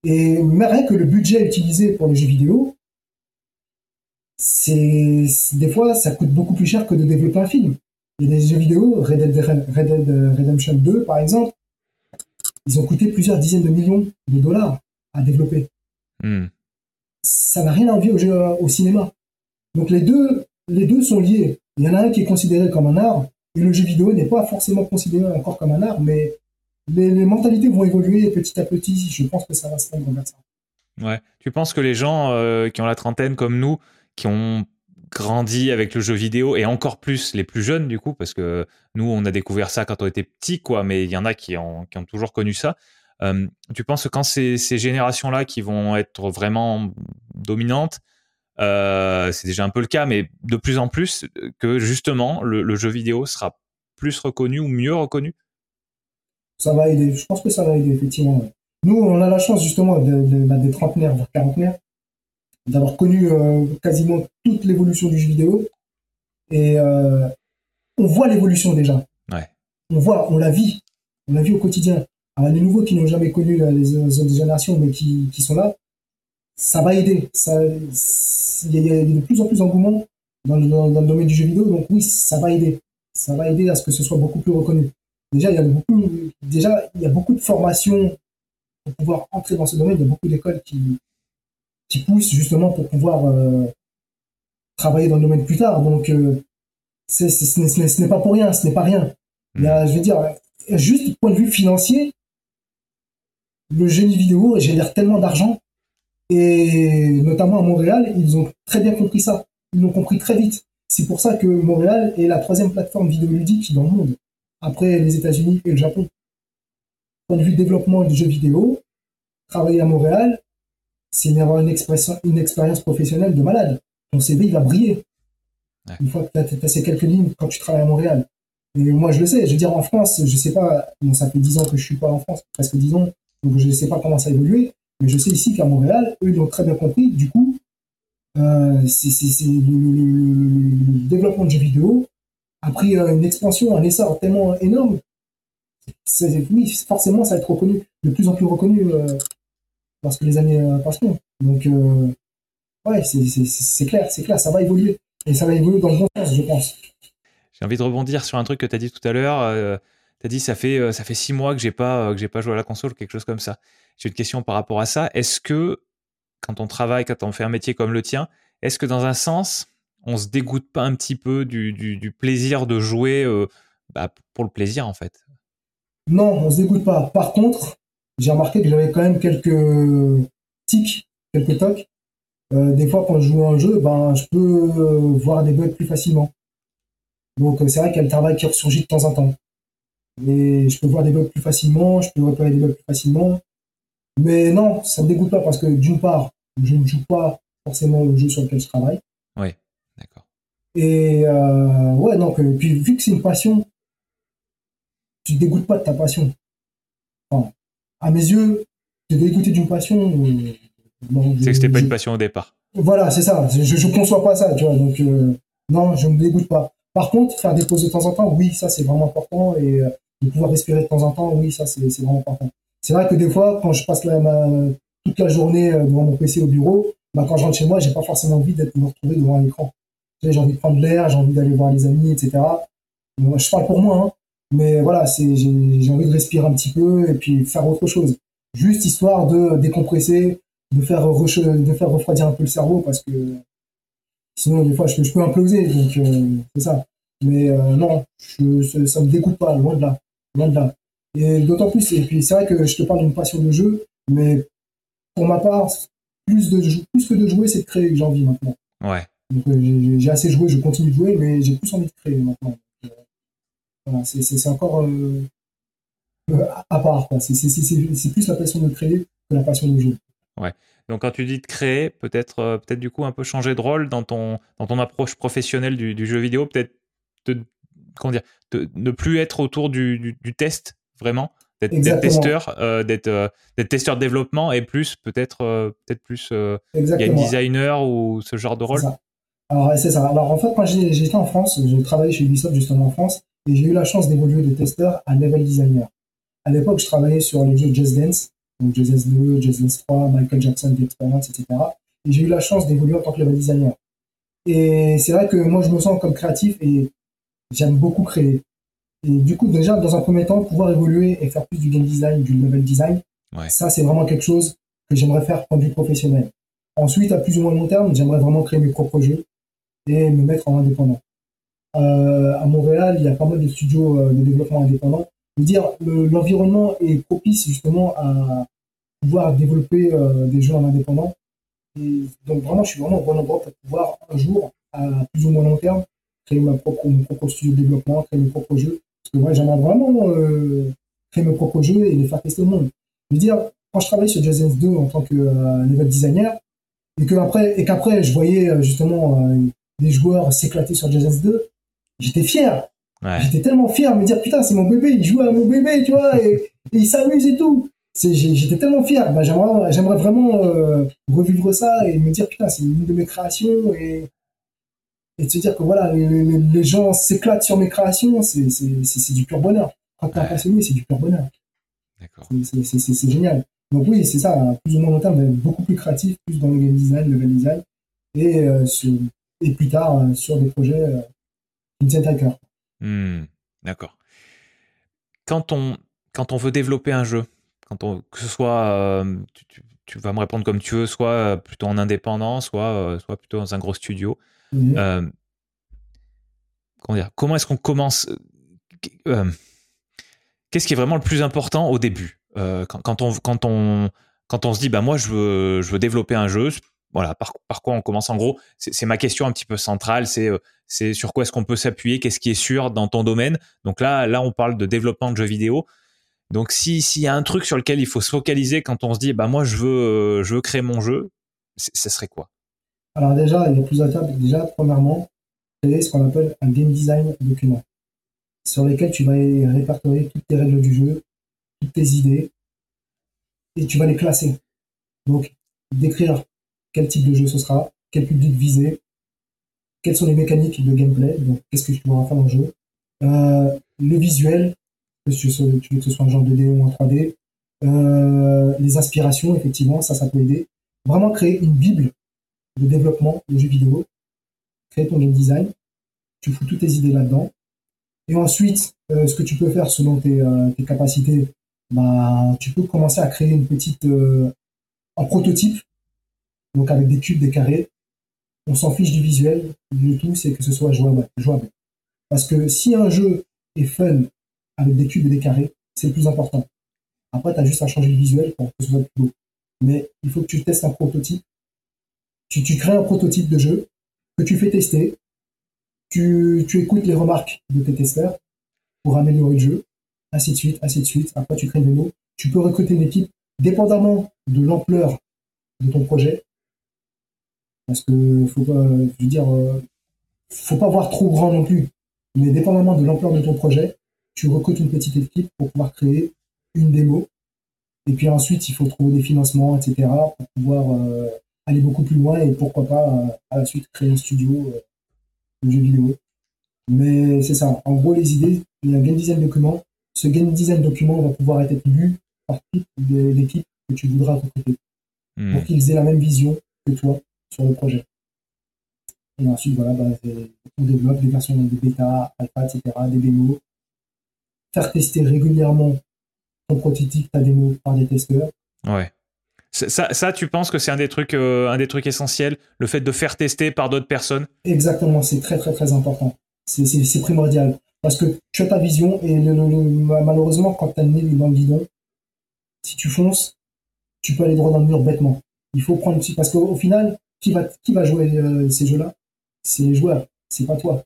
B: Et mais rien que le budget utilisé pour les jeux vidéo, c'est des fois ça coûte beaucoup plus cher que de développer un film. Il y a des jeux vidéo, Red Dead, Redemption 2 par exemple, ils ont coûté plusieurs dizaines de millions de dollars à développer.
A: Hmm.
B: Ça n'a rien à envier au, au cinéma. Donc les deux, les deux sont liés. Il y en a un qui est considéré comme un art, et le jeu vidéo n'est pas forcément considéré encore comme un art, mais les, mentalités vont évoluer petit à petit. Je pense que ça va se rendre.
A: Ouais. Tu penses que les gens euh, qui ont la trentaine comme nous, qui ont grandi avec le jeu vidéo et encore plus les plus jeunes du coup, parce que nous on a découvert ça quand on était petit, quoi, mais il y en a qui ont, toujours connu ça. Euh, tu penses que quand ces, ces générations-là qui vont être vraiment dominantes, euh, c'est déjà un peu le cas, mais de plus en plus, que justement le jeu vidéo sera plus reconnu ou mieux reconnu?
B: Ça va aider. Je pense que ça va aider, effectivement. Nous, on a la chance, justement, de, bah, des trentenaires, voire quarantenaires, d'avoir connu euh, quasiment toute l'évolution du jeu vidéo. Et euh, on voit l'évolution déjà. On voit, on la vit. On la vit au quotidien. Alors, les nouveaux qui n'ont jamais connu les, autres générations, mais qui, qui, sont là, ça va aider. Il y, a de plus en plus d'engouement dans, dans, dans le domaine du jeu vidéo, donc oui, ça va aider. Ça va aider à ce que ce soit beaucoup plus reconnu déjà, il y a beaucoup, de formations pour pouvoir entrer dans ce domaine. Il y a beaucoup d'écoles qui, poussent justement pour pouvoir euh, travailler dans le domaine plus tard. Donc, euh, ce n'est pas pour rien, ce n'est pas rien. Je veux dire, juste du point de vue financier, le génie vidéo génère tellement d'argent. Et notamment à Montréal, ils ont très bien compris ça. Ils l'ont compris très vite. C'est pour ça que Montréal est la troisième plateforme vidéoludique dans le monde après les États-Unis et le Japon. Point de vue développement du jeu vidéo, travailler à Montréal, c'est avoir une, une expérience professionnelle de malade. Ton CV, il va briller. Une fois que tu as, ces quelques lignes quand tu travailles à Montréal. Et moi, je le sais. Je veux dire, en France, je sais pas, bon, ça fait 10 ans que je suis pas en France, presque 10 ans, donc je ne sais pas comment ça a évolué. Mais je sais ici qu'à Montréal, eux, ils l'ont très bien compris. Du coup, euh, c'est le, développement de jeux vidéo a pris euh, une expansion, un essor tellement énorme. Oui, forcément, ça va être reconnu, de plus en plus reconnu euh, lorsque les années euh, passeront. Donc, ouais, c'est clair, c'est clair, ça va évoluer. Et ça va évoluer dans le bon sens, je pense.
A: J'ai envie de rebondir sur un truc que tu as dit tout à l'heure. tu as dit ça fait ça fait six mois que j'ai pas que pas joué à la console, quelque chose comme ça. J'ai une question par rapport à ça. Est-ce que quand on travaille, quand on fait un métier comme le tien, est-ce que dans un sens, on se dégoûte pas un petit peu du, plaisir de jouer euh, bah, pour le plaisir en fait
B: Non, on se dégoûte pas. Par contre, j'ai remarqué que j'avais quand même quelques tics, quelques tocs. Euh, des fois, quand je joue à un jeu, ben, je peux euh, voir des bugs plus facilement. Donc, c'est vrai qu'il y a le travail qui ressurgit de temps en temps. Mais je peux voir des bugs plus facilement, je peux repérer des bugs plus facilement. Mais non, ça ne me dégoûte pas parce que d'une part, je ne joue pas forcément au jeu sur lequel je travaille.
A: Oui.
B: Et euh, ouais, donc, euh, puis vu que c'est une passion, tu te dégoûtes pas de ta passion. à mes yeux, te dégoûter d'une passion. Euh,
A: c'est que c'était pas une passion au départ.
B: Voilà, c'est ça. Je, ne conçois pas ça, tu vois. Donc, non, je ne me dégoûte pas. Par contre, faire des pauses de temps en temps, oui, ça c'est vraiment important. Et de pouvoir respirer de temps en temps, oui, ça c'est vraiment important. C'est vrai que des fois, quand je passe la, toute la journée devant mon PC au bureau, bah, quand je rentre chez moi, j'ai pas forcément envie d'être me retrouver devant un écran j'ai envie de prendre l'air, j'ai envie d'aller voir les amis, etc. je parle pour moi, hein, mais voilà, c'est, j'ai, envie de respirer un petit peu et puis faire autre chose. Juste histoire de décompresser, de faire, de faire refroidir un peu le cerveau parce que sinon, des fois, je, je peux imploser, donc euh, c'est ça. Mais euh, non, je, ça me dégoûte pas, loin de là. Loin de là. Et d'autant plus, et puis c'est vrai que je te parle d'une passion de jeu, mais pour ma part, plus, de, plus que de jouer, c'est de créer que j'ai envie maintenant.
A: Ouais.
B: Donc euh, j'ai assez joué, je continue de jouer, mais j'ai plus envie de créer maintenant. Euh, voilà, c'est encore euh, à part. C'est plus la passion de créer que la passion de jouer.
A: Ouais. Donc quand tu dis de créer, peut-être peut-être du coup un peu changer de rôle dans ton, dans ton approche professionnelle du, du jeu vidéo, peut-être comment dire, ne plus être autour du, du, du test vraiment, d'être testeur, euh, d'être euh, testeur de développement et plus peut-être euh, peut-être plus game designer ou ce genre de rôle?
B: Alors c'est ça. Alors en fait quand j'étais en France, j'ai travaillé chez Ubisoft justement en France et j'ai eu la chance d'évoluer de testeur à level designer. À l'époque, je travaillais sur les jeux Just Dance, donc Just Dance 2, Just Dance 3, Michael Jackson, The Experience, etc. Et j'ai eu la chance d'évoluer en tant que level designer. Et c'est vrai que moi, je me sens comme créatif et j'aime beaucoup créer. Et du coup, déjà, dans un premier temps, pouvoir évoluer et faire plus du game design, du level design, ça, c'est vraiment quelque chose que j'aimerais faire point de vue professionnel. Ensuite, à plus ou moins long terme, j'aimerais vraiment créer mes propres jeux et me mettre en indépendant. Euh, à Montréal, il y a pas mal de studios euh, de développement indépendant. Je dire, l'environnement est propice justement à pouvoir développer euh, des jeux en indépendant. Donc vraiment, je suis vraiment au bon endroit pour pouvoir un jour, à plus ou moins long terme, créer ma propre, mon propre studio de développement, créer mes propres jeux. Parce que moi, j'aimerais vraiment euh, créer mes propres jeux et les faire tester au monde. Je dire, quand je travaillais sur Just 2 en tant que euh, level designer, et qu'après, et qu'après, je voyais euh, justement des joueurs s'éclater sur Just 2, j'étais fier. J'étais tellement fier de me dire, putain, c'est mon bébé, il joue à mon bébé, tu vois, et, il s'amuse et tout. J'étais tellement fier. Bah, j'aimerais vraiment revivre ça et me dire, putain, c'est une de mes créations et et de se dire que voilà, les, gens s'éclatent sur mes créations, c'est du pur bonheur. Quand t'es passionné, c'est du pur bonheur. C'est génial. Donc oui, c'est ça, plus ou moins long terme, beaucoup plus créatif, plus dans le game design, le game design, et, euh, et plus tard euh, sur des projets euh, qui me tiennent à cœur.
A: Hmm, d'accord. Quand on, quand on veut développer un jeu, quand on, que ce soit, tu, tu, vas me répondre comme tu veux, soit plutôt en indépendant, soit, soit plutôt dans un gros studio, Mhm. Euh, comment, est-ce qu'on commence euh, Qu'est-ce qui est vraiment le plus important au début euh, quand, on, quand, on, quand on se dit, bah, moi, je veux, je veux développer un jeu, voilà, par, quoi on commence En gros, c'est ma question un petit peu centrale, c'est c'est sur quoi est-ce qu'on peut s'appuyer, qu'est-ce qui est sûr dans ton domaine. Donc là, là, on parle de développement de jeux vidéo. Donc s'il y a un truc sur lequel il faut se focaliser quand on se dit, bah moi je veux, je veux créer mon jeu, ce serait quoi?
B: Alors déjà, il y a plusieurs. Déjà, premièrement, créer ce qu'on appelle un game design document, sur lequel tu vas répertorier toutes tes règles du jeu, toutes tes idées, et tu vas les classer. Donc, décrire quel type de jeu ce sera, quel public viser, quelles sont les mécaniques de gameplay, donc qu'est-ce que tu pourras faire dans le jeu, euh, le visuel, que ce soit un genre 2D ou un 3D, euh, les inspirations, effectivement, ça, ça peut aider. Vraiment créer une bible de développement de jeux vidéo, créer ton game design, tu fous toutes tes idées là-dedans. Et ensuite, euh, ce que tu peux faire selon tes, euh, capacités, bah, tu peux commencer à créer une petite, un prototype, donc avec des cubes, des carrés. On s'en fiche du visuel, le tout c'est que ce soit jouable. Parce que si un jeu est fun avec des cubes et des carrés, c'est le plus important. Après, tu as juste à changer le visuel pour que ce soit plus beau. Mais il faut que tu testes un prototype tu, crées un prototype de jeu que tu fais tester, tu, écoutes les remarques de tes testeurs pour améliorer le jeu, ainsi de suite, ainsi de suite. Après, tu crées une démo. Tu peux recruter une équipe dépendamment de l'ampleur de ton projet. Parce que faut pas, je veux dire, euh, faut pas voir trop grand non plus. Mais dépendamment de l'ampleur de ton projet, tu recrutes une petite équipe pour pouvoir créer une démo. Et puis ensuite, il faut trouver des financements, etc. pour pouvoir euh, aller beaucoup plus loin et pourquoi pas euh, à la suite créer un studio euh, de jeux vidéo. Mais c'est ça. En gros, les idées, il y a un game design document. Ce game design document va pouvoir être lu par toute l'équipe que tu voudras recruter hmm. pour qu'ils aient la même vision que toi sur le projet. Et ensuite, voilà, bah, on développe des versions de bêta, alpha, etc., des démos. Faire tester régulièrement ton prototype, ta démo par des testeurs.
A: Ouais. Ça, ça, tu penses que c'est un des trucs, euh, un des trucs essentiels, le fait de faire tester par d'autres personnes?
B: Exactement, c'est très très très important. C'est primordial parce que tu as ta vision et malheureusement quand tu as le nez dans le guidon, si tu fonces, tu peux aller droit dans le mur bêtement. Il faut prendre parce qu'au final, qui va qui va jouer euh, ces jeux-là? C'est les joueurs, c'est pas toi.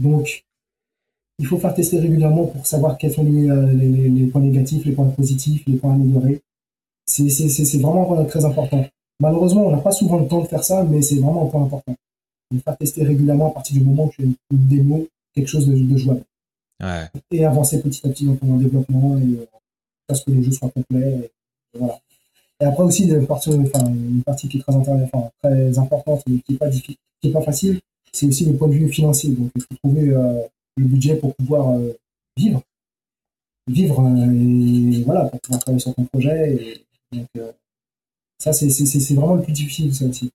B: Donc, il faut faire tester régulièrement pour savoir quels sont les, les, points négatifs, les points positifs, les points améliorés. C'est vraiment très important. Malheureusement, on n'a pas souvent le temps de faire ça, mais c'est vraiment un point important. De faire tester régulièrement à partir du moment où tu as une, démo, quelque chose de, de jouable.
A: Ouais.
B: Et avancer petit à petit dans ton développement et euh, que le jeu soit complet. Et, voilà. Et après aussi, une partie, qui est très, importante et qui n'est pas, pas facile, c'est aussi le point de vue financier. Donc, il faut trouver euh, le budget pour pouvoir euh, vivre. Vivre et voilà, pour pouvoir travailler sur ton projet. Et, ça, c'est vraiment le plus difficile, ça aussi,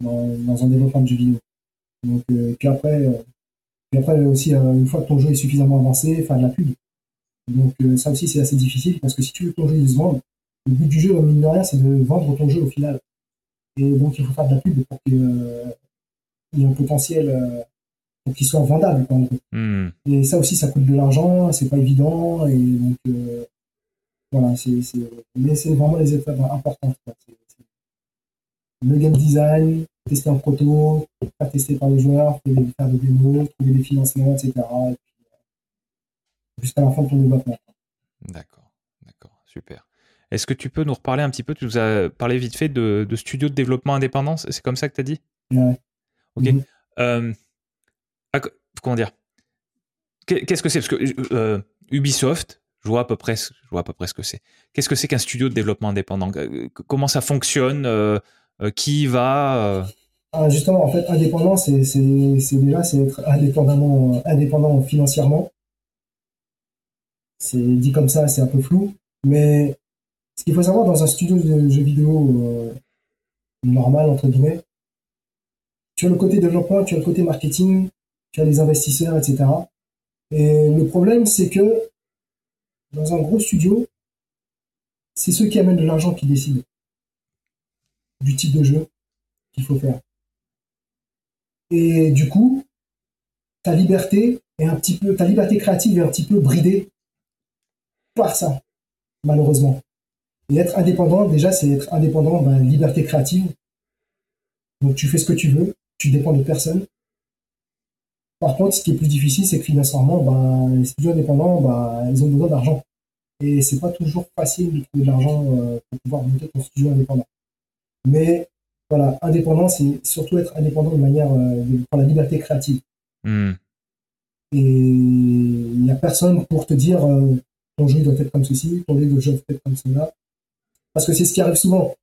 B: dans, un développement de jeu vidéo. Donc, puis après, après aussi, une fois que ton jeu est suffisamment avancé, faire de la pub. Donc ça aussi, c'est assez difficile parce que si tu veux que ton jeu se vende, le but du jeu, mine de rien, c'est de vendre ton jeu au final. Et donc, il faut faire de la pub pour qu'il y ait un potentiel pour qu'il soit vendable. Hmm. Et ça aussi, ça coûte de l'argent, c'est pas évident. Et donc, voilà, c'est, mais c'est vraiment les étapes importantes. Le game design, tester en proto, faire tester par les joueurs, faire des démos, trouver des financements, etc. Et puis, jusqu'à la fin de ton développement.
A: D'accord, d'accord, super. Est-ce que tu peux nous reparler un petit peu? Tu nous as parlé vite fait de, de studio de développement indépendant, c'est comme ça que tu as dit?
B: Ouais.
A: Ok. Mhm. Euh, comment dire? Qu'est-ce que c'est? Parce que euh, Ubisoft, je vois à peu près, je vois à peu près ce que c'est. Qu'est-ce que c'est qu'un studio de développement indépendant? Comment ça fonctionne? Euh, Qui va?
B: Ah, Justement, en fait, indépendant, c'est déjà c'est être indépendamment indépendant financièrement. C'est dit comme ça, c'est un peu flou, mais ce qu'il faut savoir dans un studio de jeux vidéo euh, normal, entre guillemets, tu as le côté développement, tu as le côté marketing, tu as les investisseurs, etc. Et le problème, c'est que dans un gros studio, c'est ceux qui amènent de l'argent qui décident du type de jeu qu'il faut faire. Et du coup, ta liberté est un petit peu, ta liberté créative est un petit peu bridée par ça, malheureusement. Et être indépendant, déjà, c'est être indépendant, ben, liberté créative. Donc tu fais ce que tu veux, tu dépends de personne. Par contre, ce qui est plus difficile, c'est que financièrement, ben, les studios indépendants, ben, ils ont besoin d'argent. Et c'est pas toujours facile de trouver de l'argent euh, pour pouvoir monter ton studio indépendant. Mais voilà, indépendant, c'est surtout être indépendant de manière euh, pour la liberté créative. Hmm. Et il n'y a personne pour te dire euh, ton jeu doit être comme ceci, ton jeu doit être comme cela. Parce que c'est ce qui arrive souvent.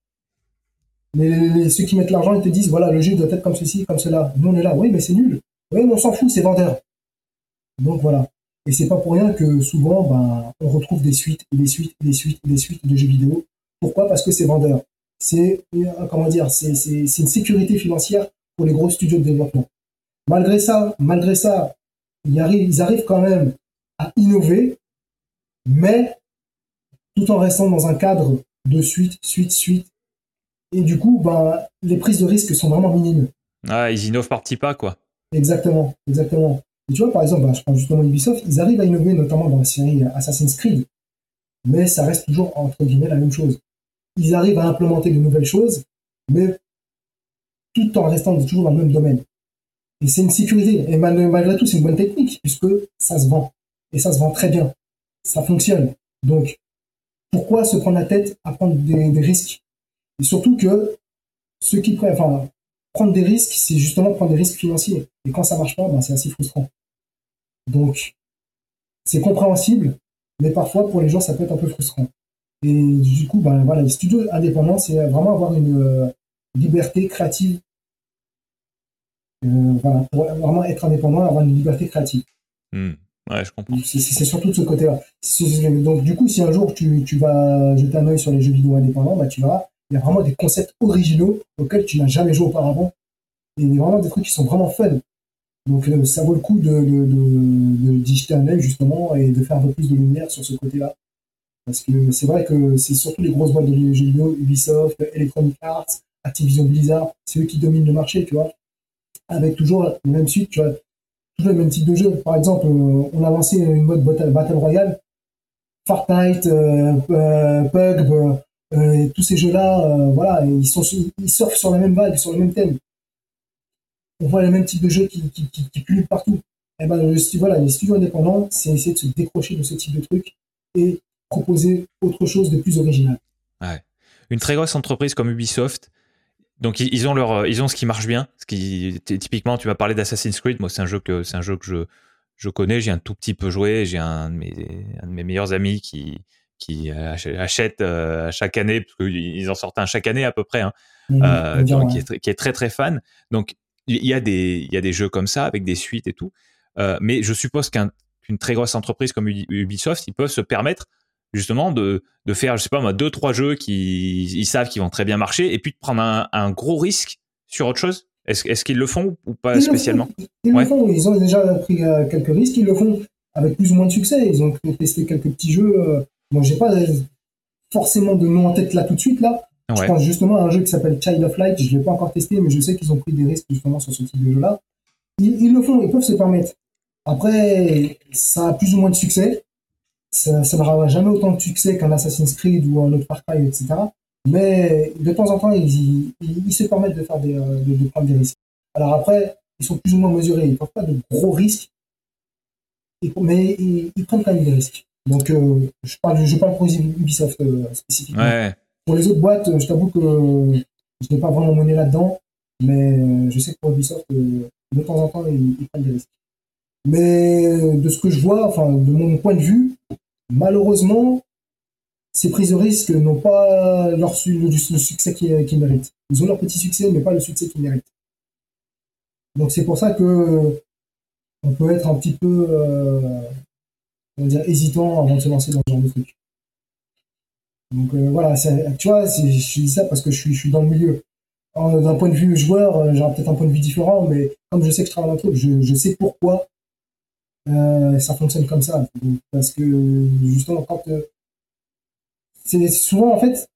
B: Les, ceux qui mettent l'argent, ils te disent, voilà, le jeu doit être comme ceci, comme cela. Nous, on est là, oui, mais c'est nul. Oui, mais on s'en fout, c'est vendeur. Donc voilà. Et c'est pas pour rien que souvent, ben, on retrouve des suites, des suites, des suites, des suites de jeux vidéo. Pourquoi? Parce que c'est vendeur. C'est, euh, comment dire, c'est, une sécurité financière pour les gros studios de développement. Malgré ça, malgré ça, ils arrivent quand même à innover, mais tout en restant dans un cadre de suite, suite, suite. Et du coup, ben, les prises de risque sont vraiment minimes.
A: Ah, ils innovent par petits pas, quoi.
B: Exactement, exactement. Et tu vois, par exemple, ben, je prends justement Ubisoft, ils arrivent à innover notamment dans la série Assassin's Creed, mais ça reste toujours, entre guillemets, la même chose. Ils arrivent à implémenter de nouvelles choses, mais tout en restant toujours dans le même domaine. Et c'est une sécurité. Et malgré tout, c'est une bonne technique, puisque ça se vend. Et ça se vend très bien. Ça fonctionne. Donc, pourquoi se prendre la tête à prendre des, risques? Et surtout que ceux qui prendre des risques, c'est justement prendre des risques financiers. Et quand ça marche pas, ben, c'est assez frustrant. Donc, c'est compréhensible, mais parfois pour les gens, ça peut être un peu frustrant. Et du coup, ben voilà, les studios indépendants, c'est vraiment avoir une euh, liberté créative. Euh, voilà, pour vraiment être indépendant, avoir une liberté créative.
A: Hmm.
B: C'est surtout de ce côté-là. Donc, du coup, si un jour tu, tu, vas jeter un œil sur les jeux vidéo indépendants, bah, tu verras, il y a vraiment des concepts originaux auxquels tu n'as jamais joué auparavant. Et vraiment des trucs qui sont vraiment fun. Donc, euh, ça vaut le coup de, de, de, jeter un œil, justement, et de faire un peu plus de lumière sur ce côté-là. Parce que c'est vrai que c'est surtout les grosses boîtes de jeux vidéo, Ubisoft, Electronic Arts, Activision Blizzard, c'est eux qui dominent le marché, tu vois. Avec toujours les mêmes suites, tu vois le même type de jeu. Par exemple, euh, on a lancé une mode Battle Royale, Fortnite, euh, euh, Pug, tous ces jeux-là, voilà, ils, sont, ils surfent sur la même vague, sur le même thème. On voit le même type de jeu qui, qui, qui, partout. Et eh ben, le, voilà, les studios indépendants, c'est essayer de se décrocher de ce type de truc et proposer autre chose de plus original.
A: Ouais. Une très grosse entreprise comme Ubisoft, donc ils ont leur, ils ont ce qui marche bien. Ce qui, typiquement, tu m'as parlé d'Assassin's Creed. Moi, c'est un jeu que, c'est un jeu que je, je connais. J'ai un tout petit peu joué. J'ai un, de mes, un de mes meilleurs amis qui, qui achète euh, chaque année, parce qu'ils en sortent un chaque année à peu près, hein, mmh, euh, qui, est, qui, est, très très fan. Donc il y a des, il y a des jeux comme ça avec des suites et tout. Euh, mais je suppose qu'une très grosse entreprise comme Ubisoft, ils peuvent se permettre justement de, de faire, je sais pas moi, deux, trois jeux qui ils savent qu'ils vont très bien marcher et puis de prendre un, un gros risque sur autre chose Est-ce est qu'ils le font ou pas spécialement?
B: Ils le font, ils ont déjà pris euh, quelques risques, ils le font avec plus ou moins de succès. Ils ont testé quelques petits jeux. Euh, bon, j'ai pas forcément de nom en tête là tout de suite là. Je pense justement à un jeu qui s'appelle Child of Light. Je l'ai pas encore testé, mais je sais qu'ils ont pris des risques justement sur ce type de jeu là. Ils, ils le font, ils peuvent se permettre. Après, ça a plus ou moins de succès ça, ça n'aura jamais autant de succès qu'un Assassin's Creed ou un autre Far Cry, etc. Mais de temps en temps, ils, ils, se permettent de, faire des, euh, de, prendre des risques. Alors après, ils sont plus ou moins mesurés. Ils ne prennent pas de gros risques, mais ils, prennent quand même des risques. Donc, euh, je, parle, je parle pour Ubisoft euh, spécifiquement. Ouais. Pour les autres boîtes, je t'avoue que je n'ai pas vraiment monnaie là-dedans, mais je sais que pour Ubisoft, de temps en temps, ils, ils prennent des risques. Mais de ce que je vois, enfin, de mon point de vue, malheureusement, ces prises de risque n'ont pas leur, le, succès qu'ils méritent. Ils ont leur petit succès, mais pas le succès qu'ils méritent. Donc c'est pour ça que on peut être un petit peu euh, hésitant avant de se lancer dans ce genre de truc. Donc euh, voilà, tu vois, je dis ça parce que je suis, dans le milieu. D'un point de vue joueur, euh, j'ai peut-être un point de vue différent, mais comme je sais que je travaille dans le truc, je sais pourquoi euh, ça fonctionne comme ça. Parce que justement, quand euh, c'est souvent en fait,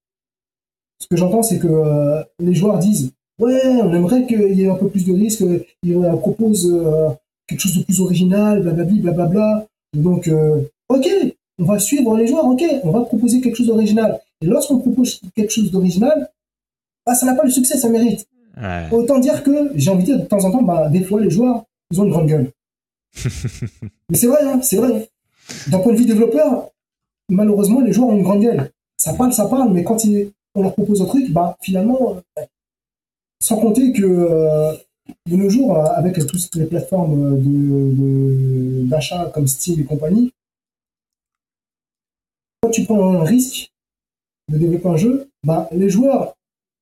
B: ce que j'entends, c'est que euh, les joueurs disent ouais, on aimerait qu'il y ait un peu plus de risques, ils proposent quelque chose de plus original, blablabla, blablabla. Donc, ok, on va suivre les joueurs, ok, on va proposer quelque chose d'original. Et lorsqu'on propose quelque chose d'original, bah, ça n'a pas le succès, ça mérite. Autant dire que j'ai envie de dire de temps en temps, bah, des fois les joueurs, ils ont une grande gueule. Mais c'est vrai, hein, c'est vrai. D'un point de vue développeur, malheureusement, les joueurs ont une grande gueule. Ça parle, ça parle, mais quand on leur propose un truc, bah, finalement, euh, sans compter que euh, de nos jours, avec toutes les plateformes d'achat comme Steam et compagnie, quand tu prends un risque de développer un jeu, bah, les joueurs,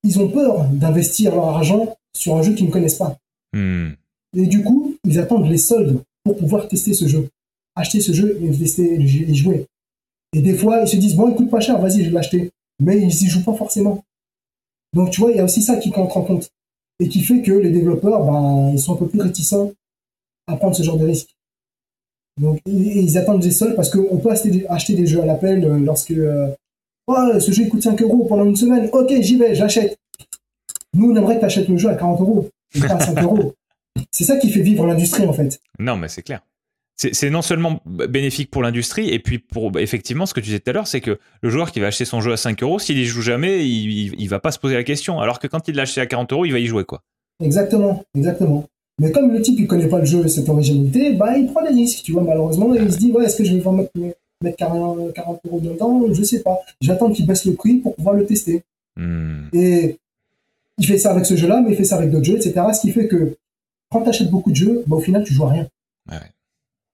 B: ils ont peur d'investir leur argent sur un jeu qu'ils ne connaissent pas. Hmm. Et du coup, ils attendent les soldes pour pouvoir tester ce jeu. Acheter ce jeu et tester et jouer. Et des fois, ils se disent, bon, il coûte pas cher, vas-y, je vais l'acheter. Mais ils y jouent pas forcément. Donc, tu vois, il y a aussi ça qui compte en compte. Et qui fait que les développeurs, ben, ils sont un peu plus réticents à prendre ce genre de risque. Donc, ils attendent des soldes parce qu'on peut acheter des, jeux à l'appel euh, lorsque, euh, oh, ce jeu coûte 5 euros pendant une semaine. Ok, j'y vais, j'achète. Nous, on aimerait que tu achètes le jeu à 40 euros, pas à 5 euros. C'est ça qui fait vivre l'industrie en fait.
A: Non, mais c'est clair. C'est non seulement bénéfique pour l'industrie, et puis pour effectivement ce que tu disais tout à l'heure, c'est que le joueur qui va acheter son jeu à 5 euros, s'il y joue jamais, il, il, va pas se poser la question. Alors que quand il l'a acheté à 40 euros, il va y jouer quoi.
B: Exactement, exactement. Mais comme le type il connaît pas le jeu et cette originalité, bah il prend des risques, tu vois, malheureusement, et il se dit ouais, est-ce que je vais vraiment mettre, 40, 40 euros dedans? Je sais pas. J'attends qu'il baisse le prix pour pouvoir le tester. Hmm. Et il fait ça avec ce jeu-là, mais il fait ça avec d'autres jeux, etc. Ce qui fait que quand tu achètes beaucoup de jeux, bah, au final, tu joues à rien.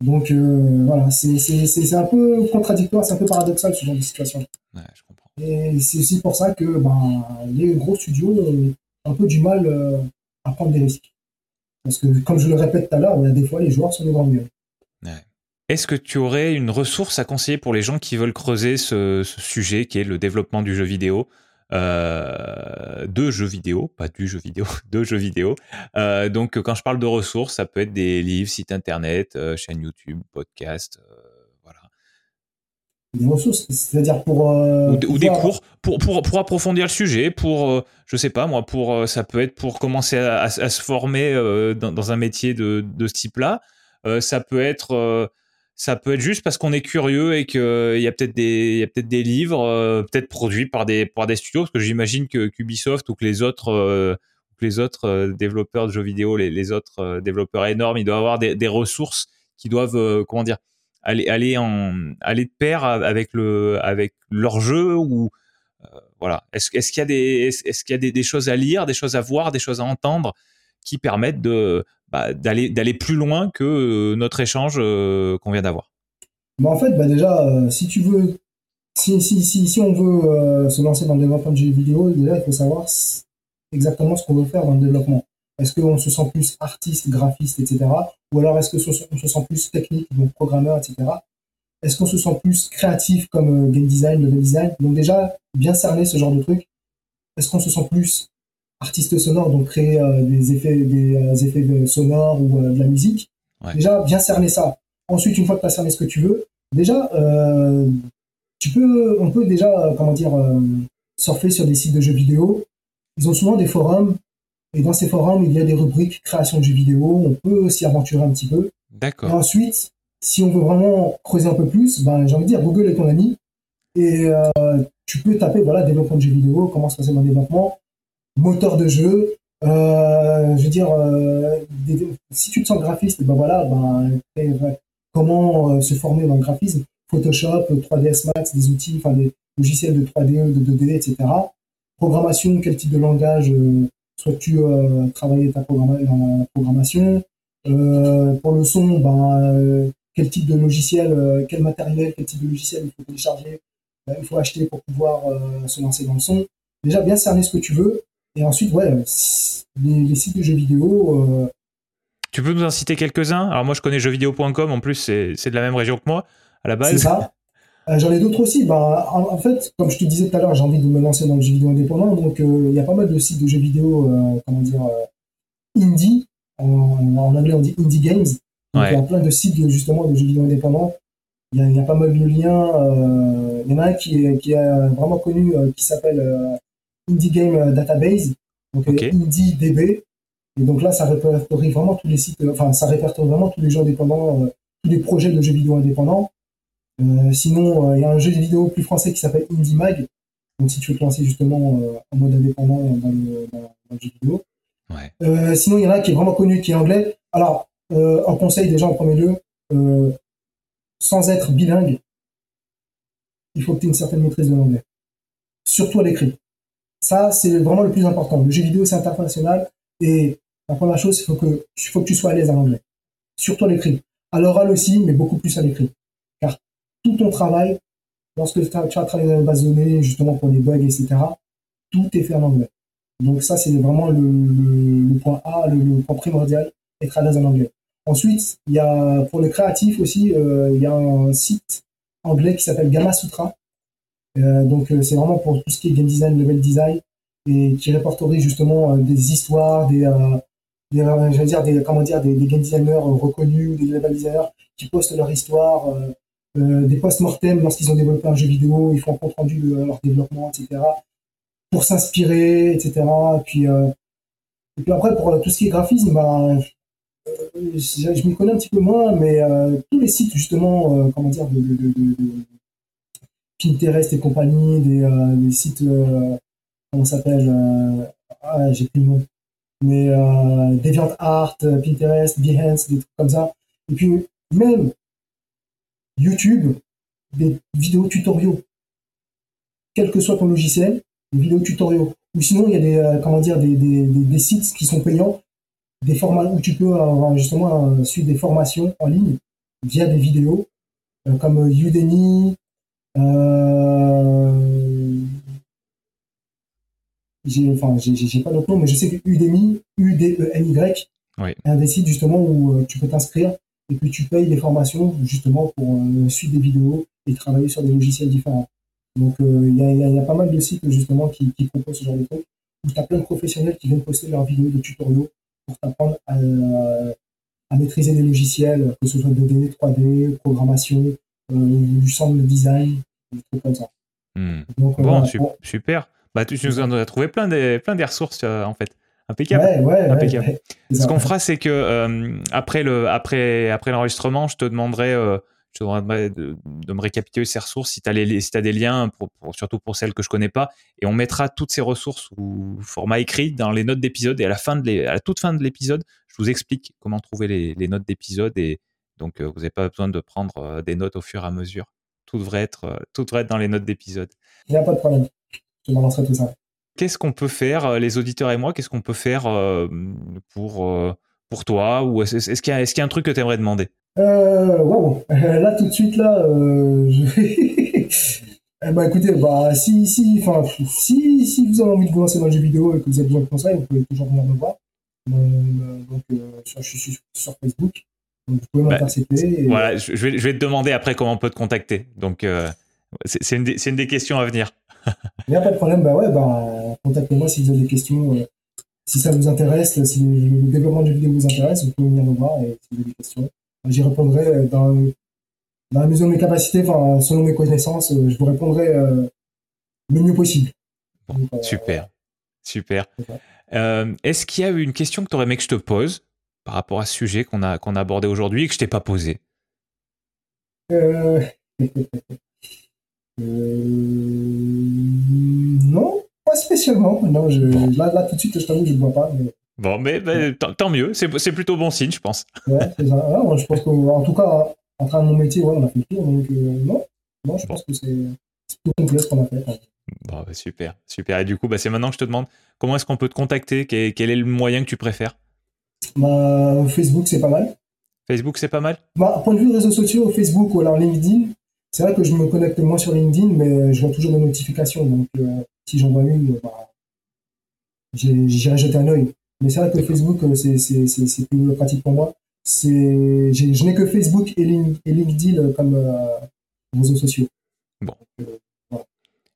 B: Donc euh, voilà, c'est un peu contradictoire, c'est un peu paradoxal ce genre de situation. Et c'est aussi pour ça que ben, les gros studios ont un peu du mal euh, à prendre des risques. Parce que, comme je le répète tout à l'heure, des fois, les joueurs sont des grands gueules.
A: Est-ce que tu aurais une ressource à conseiller pour les gens qui veulent creuser ce sujet qui est le développement du jeu vidéo? Euh, de jeux vidéo, pas du jeu vidéo, de jeux vidéo. Euh, donc, quand je parle de ressources, ça peut être des livres, sites internet, euh, chaîne YouTube, podcast, voilà.
B: Des ressources, c'est-à-dire pour.
A: ou, des cours pour, pour, pour, approfondir le sujet, pour, je sais pas moi, pour, ça peut être pour commencer à, à, se former dans, dans, un métier de, de ce type-là. ça peut être ça peut être juste parce qu'on est curieux et qu'il y a peut-être des, peut-être des livres, peut-être produits par des, par des studios, parce que j'imagine que Ubisoft ou que les autres, les autres développeurs de jeux vidéo, les, autres développeurs énormes, ils doivent avoir des, ressources qui doivent, comment dire, aller, aller en, aller de pair avec le, avec leur jeu ou, voilà. Est-ce est qu'il y a, des, est-ce qu'il y a des, choses à lire, des choses à voir, des choses à entendre? Qui permettent de, bah, d'aller, d'aller plus loin que euh, notre échange euh, qu'on vient d'avoir
B: bah En fait, bah déjà, euh, si tu veux, si, si, si, si on veut se lancer dans le développement de jeux vidéo, déjà, il faut savoir exactement ce qu'on veut faire dans le développement. Est-ce qu'on se sent plus artiste, graphiste, etc. Ou alors est-ce qu'on se sent plus technique, donc programmeur, etc. Est-ce qu'on se sent plus créatif comme game design, level design? Donc déjà, bien cerner ce genre de truc. Est-ce qu'on se sent plus artiste sonore, donc créer euh, des effets, des euh, effets sonores ou de la musique Déjà, bien cerner ça. Ensuite, une fois que tu as cerné ce que tu veux, déjà, tu peux, on peut déjà, comment dire, surfer sur des sites de jeux vidéo. Ils ont souvent des forums, et dans ces forums, il y a des rubriques création de jeux vidéo. On peut s'y aventurer un petit peu.
A: D'accord.
B: Et ensuite, si on veut vraiment creuser un peu plus, ben, j'ai envie de dire, Google est ton ami. Et euh, tu peux taper, voilà, développement de jeux vidéo, comment se passer dans le développement, moteur de jeu. Euh, je veux dire, euh, si tu te sens graphiste, ben voilà, ben, comment se former dans le graphisme, Photoshop, 3ds Max, des outils, enfin des logiciels de 3D, de 2D, etc. Programmation, quel type de langage souhaites-tu travailler ta programmation? Pour le son, ben, quel type de logiciel, euh, quel matériel, quel type de logiciel il faut télécharger, euh, il faut acheter pour pouvoir euh, se lancer dans le son? Déjà bien cerner ce que tu veux, et ensuite, ouais, les, sites de jeux vidéo.
A: Tu peux nous en citer quelques-uns? Alors moi je connais jeuxvideo.com, en plus c'est de la même région que moi, à la base. C'est
B: ça. J'en ai d'autres aussi. Bah, en, fait, comme je te disais tout à l'heure, j'ai envie de me lancer dans le jeu vidéo indépendant. Donc, il y a pas mal de sites de jeux vidéo, comment dire, indie. En, en, anglais, on dit indie games. Il y a plein de sites justement de jeux vidéo indépendants. Il y a, il y a pas mal de liens. Euh, il y en a un qui est, qui est vraiment connu euh, qui s'appelle euh, Indie Game Database, donc IndieDB. Et donc là, ça répertorie vraiment tous les sites, enfin, ça répertorie vraiment tous les jeux indépendants, tous les projets de jeux vidéo indépendants. sinon, il y a un jeu vidéo plus français qui s'appelle Indie Mag. Donc si tu veux te lancer justement en mode indépendant dans le, dans, le jeu vidéo. Ouais. sinon, il y en a un qui est vraiment connu, qui est anglais. Alors, euh, un conseil déjà en premier lieu, euh, sans être bilingue, il faut que tu aies une certaine maîtrise de l'anglais. Surtout à l'écrit. Ça, c'est vraiment le plus important. Le jeu vidéo, c'est international. Et la première chose, il faut que, faut que tu sois à l'aise en anglais. Surtout à l'écrit. À l'oral aussi, mais beaucoup plus à l'écrit. Car tout ton travail, lorsque tu vas travailler dans les bases de données, justement pour les bugs, etc., tout est fait en anglais. Donc ça, c'est vraiment le, point A, le, point primordial, être à l'aise en anglais. Ensuite, il y a pour le créatif aussi, euh, il y a un site anglais qui s'appelle Gamma Sutra. Donc euh, c'est vraiment pour tout ce qui est game design, level design, et qui répertorie justement des histoires, des, des dire des comment dire des, game designers reconnus, des level designers qui postent leur histoire, des post-mortem lorsqu'ils ont développé un jeu vidéo, ils font un compte rendu de leur développement, etc. Pour s'inspirer, etc. Et puis puis après pour tout ce qui est graphisme, bah, je, m'y connais un petit peu moins, mais euh, tous les sites justement, euh, comment dire, de, Pinterest et compagnie, des, euh, sites, comment s'appelle, ah, j'ai plus le nom, mais DeviantArt, Pinterest, Behance, des trucs comme ça. Et puis même YouTube, des vidéos tutoriaux, quel que soit ton logiciel, des vidéos tutoriaux. Ou sinon, il y a des, comment dire, des sites qui sont payants des formats où tu peux justement suivre des formations en ligne via des vidéos euh, comme Udemy. Euh, j'ai enfin j'ai pas d'autre nom mais je sais que Udemy U D E N Y est un des sites justement où euh, tu peux t'inscrire et puis tu payes des formations justement pour suivre des vidéos et travailler sur des logiciels différents. Donc il y, a, y, a, pas mal de sites justement qui, qui proposent ce genre de trucs où tu as plein de professionnels qui viennent poster leurs vidéos de tutoriaux pour t'apprendre à, maîtriser des logiciels, que ce soit 2D, 3D, programmation, euh, du sound design, des trucs comme ça.
A: Hmm. Euh, bon, super. Bah, tu, nous en as trouvé plein des, plein des ressources euh, en fait. Impeccable. Ce qu'on fera, c'est que après le après après l'enregistrement, je te demanderai Je te demanderai de, me récapituler ces ressources si tu as, si as, des liens, pour, surtout pour celles que je connais pas. Et on mettra toutes ces ressources sous format écrit dans les notes d'épisode. Et à la, fin de à la toute fin de l'épisode, je vous explique comment trouver les, les notes d'épisode. Et donc, vous n'avez pas besoin de prendre des notes au fur et à mesure. Tout devrait être, tout devrait être dans les notes d'épisode.
B: Il n'y a pas de problème. Je balancerai tout ça.
A: Qu'est-ce qu'on peut faire, les auditeurs et moi, qu'est-ce qu'on peut faire pour pour toi Ou est-ce, qu'il, y a, y un truc que tu aimerais demander?
B: Euh, wow. Là, tout de suite, là, euh, je vais... eh ben, écoutez, bah, si, si, enfin, si, si vous avez envie de vous lancer dans le jeu vidéo et que vous avez besoin de conseils, vous pouvez toujours venir me voir. Euh, donc, euh, je suis sur Facebook. Donc, vous pouvez bah.
A: Voilà, je vais, je vais te demander après comment on peut te contacter. Donc, euh, c'est, une des, c'est une des questions à venir.
B: Il n'y a pas de problème. Bah ouais, bah, contactez-moi si vous avez des questions si ça vous intéresse, si le, développement du vidéo vous intéresse, vous pouvez venir nous voir et si vous avez des questions. J'y répondrai dans, dans la mesure de mes capacités, enfin, selon mes connaissances, je vous répondrai euh, le mieux possible.
A: Euh, super, super. Euh, est-ce qu'il y a une question que tu aurais aimé que je te pose? Par rapport à ce sujet qu'on a, qu'on a abordé aujourd'hui et que je t'ai pas posé
B: euh... Non, pas spécialement. Non, je, là, là, tout de suite, je t'avoue, je ne vois pas. Mais...
A: Bon, mais, tant mieux. C'est plutôt bon signe, je pense.
B: Ouais, c'est ça. je pense qu'en tout cas, en train de mon métier, ouais, on a fait le tour. Donc, euh, non. non, je pense que c'est tout complet ce qu'on a fait.
A: Bon, bah, super, super. Et du coup, bah, c'est maintenant que je te demande comment est-ce qu'on peut te contacter? Quel, quel, est le moyen que tu préfères?
B: Bah, Facebook, c'est pas mal.
A: Facebook, c'est pas mal
B: bah, Point de vue réseaux sociaux, Facebook ou alors LinkedIn, c'est vrai que je me connecte moins sur LinkedIn, mais je vois toujours des notifications. Donc, euh, si j'en vois une, bah, j'irai jeter un œil. Mais c'est vrai que Facebook, euh, c'est plus pratique pour moi. Je n'ai que Facebook et, LinkedIn comme euh, réseaux sociaux.
A: Bon.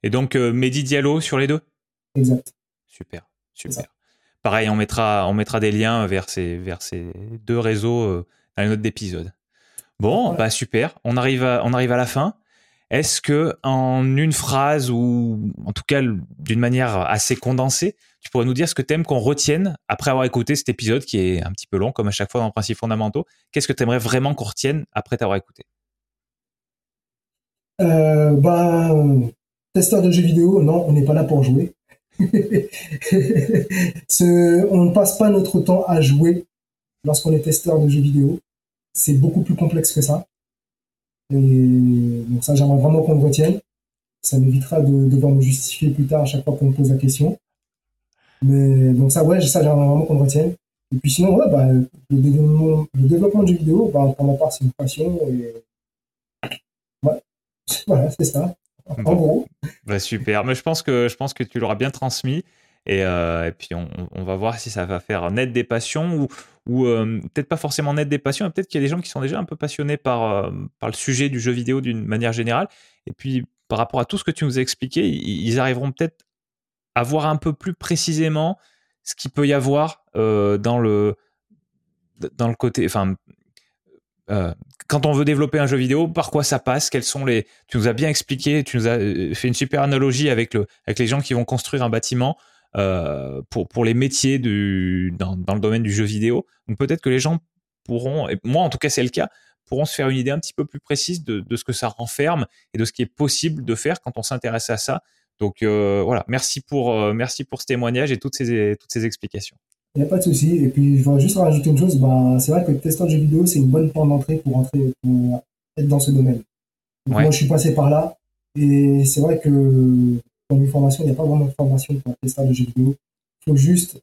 A: Et donc, Mehdi Diallo sur les deux?
B: Exact.
A: Super, super. Pareil, on mettra, on mettra des liens vers ces, vers ces deux réseaux dans les notes d'épisode. Bon, bah super. On arrive à, on arrive à la fin. Est-ce que en une phrase ou en tout cas d'une manière assez condensée, tu pourrais nous dire ce que tu aimes qu'on retienne après avoir écouté cet épisode qui est un petit peu long comme à chaque fois dans Principes fondamentaux? Qu'est-ce que tu aimerais vraiment qu'on retienne après t'avoir écouté?
B: Euh, bah, testeur de jeux vidéo, non, on n'est pas là pour jouer. On ne passe pas notre temps à jouer lorsqu'on est testeur de jeux vidéo c'est beaucoup plus complexe que ça. Et donc ça, j'aimerais vraiment qu'on le retienne. Ça m'évitera de devoir me justifier plus tard à chaque fois qu'on me pose la question. Mais donc ça, ouais, ça, j'aimerais vraiment qu'on le retienne. Et puis sinon, bah, le, développement, le développement du vidéo, bah, pour ma part, c'est une passion. Voilà, c'est ça. En gros.
A: Bah, super. Mais je pense que je pense que tu l'auras bien transmis. Et, euh, et puis on, on, va voir si ça va faire naître des passions ou, ou euh, peut-être pas forcément naître des passions, peut-être qu'il y a des gens qui sont déjà un peu passionnés par, euh, par le sujet du jeu vidéo d'une manière générale. Et puis, par rapport à tout ce que tu nous as expliqué, ils arriveront peut-être à voir un peu plus précisément ce qu'il peut y avoir dans, le, dans le côté. Enfin, quand on veut développer un jeu vidéo, par quoi ça passe? Quels sont les Tu nous as bien expliqué, tu nous as fait une super analogie avec le avec les gens qui vont construire un bâtiment. Euh, pour, pour les métiers du, dans, le domaine du jeu vidéo. Donc peut-être que les gens pourront, moi en tout cas c'est le cas, pourront se faire une idée un petit peu plus précise de, de, ce que ça renferme et de ce qui est possible de faire quand on s'intéresse à ça. Donc euh, voilà, merci pour, euh, merci pour ce témoignage et toutes ces, toutes ces explications.
B: Il n'y a pas de souci. Et puis, je voudrais juste rajouter une chose. Bah, c'est vrai que le testeur de jeux vidéo, c'est une bonne porte d'entrée pour entrer, pour être dans ce domaine. Moi, je suis passé par là. Et c'est vrai que une formation, il n'y a pas vraiment de formation pour un testeur de jeux vidéo. Il faut juste,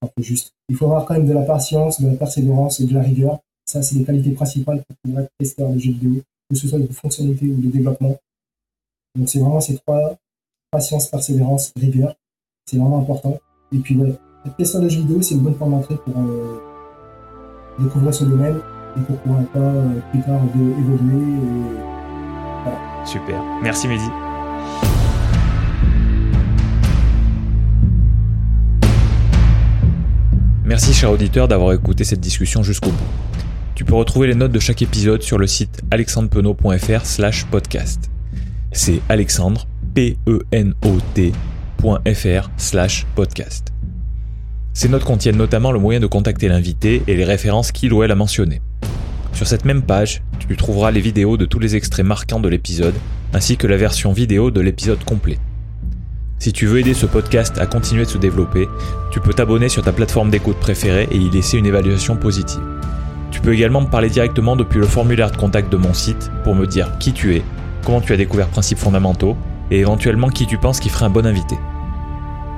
B: enfin, juste, il faut avoir quand même de la patience, de la persévérance et de la rigueur. Ça, c'est les qualités principales pour pouvoir être testeur de jeux vidéo, que ce soit de fonctionnalité ou de développement. Donc, c'est vraiment ces trois, patience, persévérance, rigueur. C'est vraiment important. Et puis, ouais, être testeur de jeux vidéo, c'est une bonne forme d'entrée pour euh, découvrir ce domaine et pour pouvoir pas euh, plus tard évoluer.
A: Voilà. Super. Merci Mehdi. Merci cher auditeur d'avoir écouté cette discussion jusqu'au bout. Tu peux retrouver les notes de chaque épisode sur le site alexandrepenot.fr slash podcast. C'est alexandre, P-E-N-O-T.fr slash podcast. Ces notes contiennent notamment le moyen de contacter l'invité et les références qu'il ou elle a mentionnées. Sur cette même page, tu trouveras les vidéos de tous les extraits marquants de l'épisode, ainsi que la version vidéo de l'épisode complet. Si tu veux aider ce podcast à continuer de se développer, tu peux t'abonner sur ta plateforme d'écoute préférée et y laisser une évaluation positive. Tu peux également me parler directement depuis le formulaire de contact de mon site pour me dire qui tu es, comment tu as découvert Principes fondamentaux et éventuellement qui tu penses qui ferait un bon invité.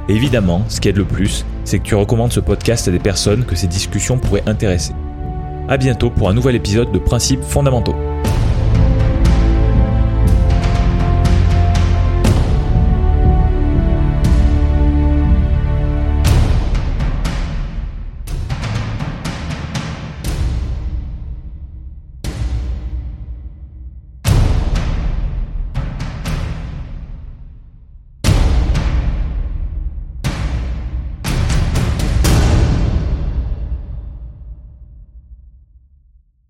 A: Évidemment, ce qui aide le plus, c'est que tu recommandes ce podcast à des personnes que ces discussions pourraient intéresser. A bientôt pour un nouvel épisode de Principes fondamentaux.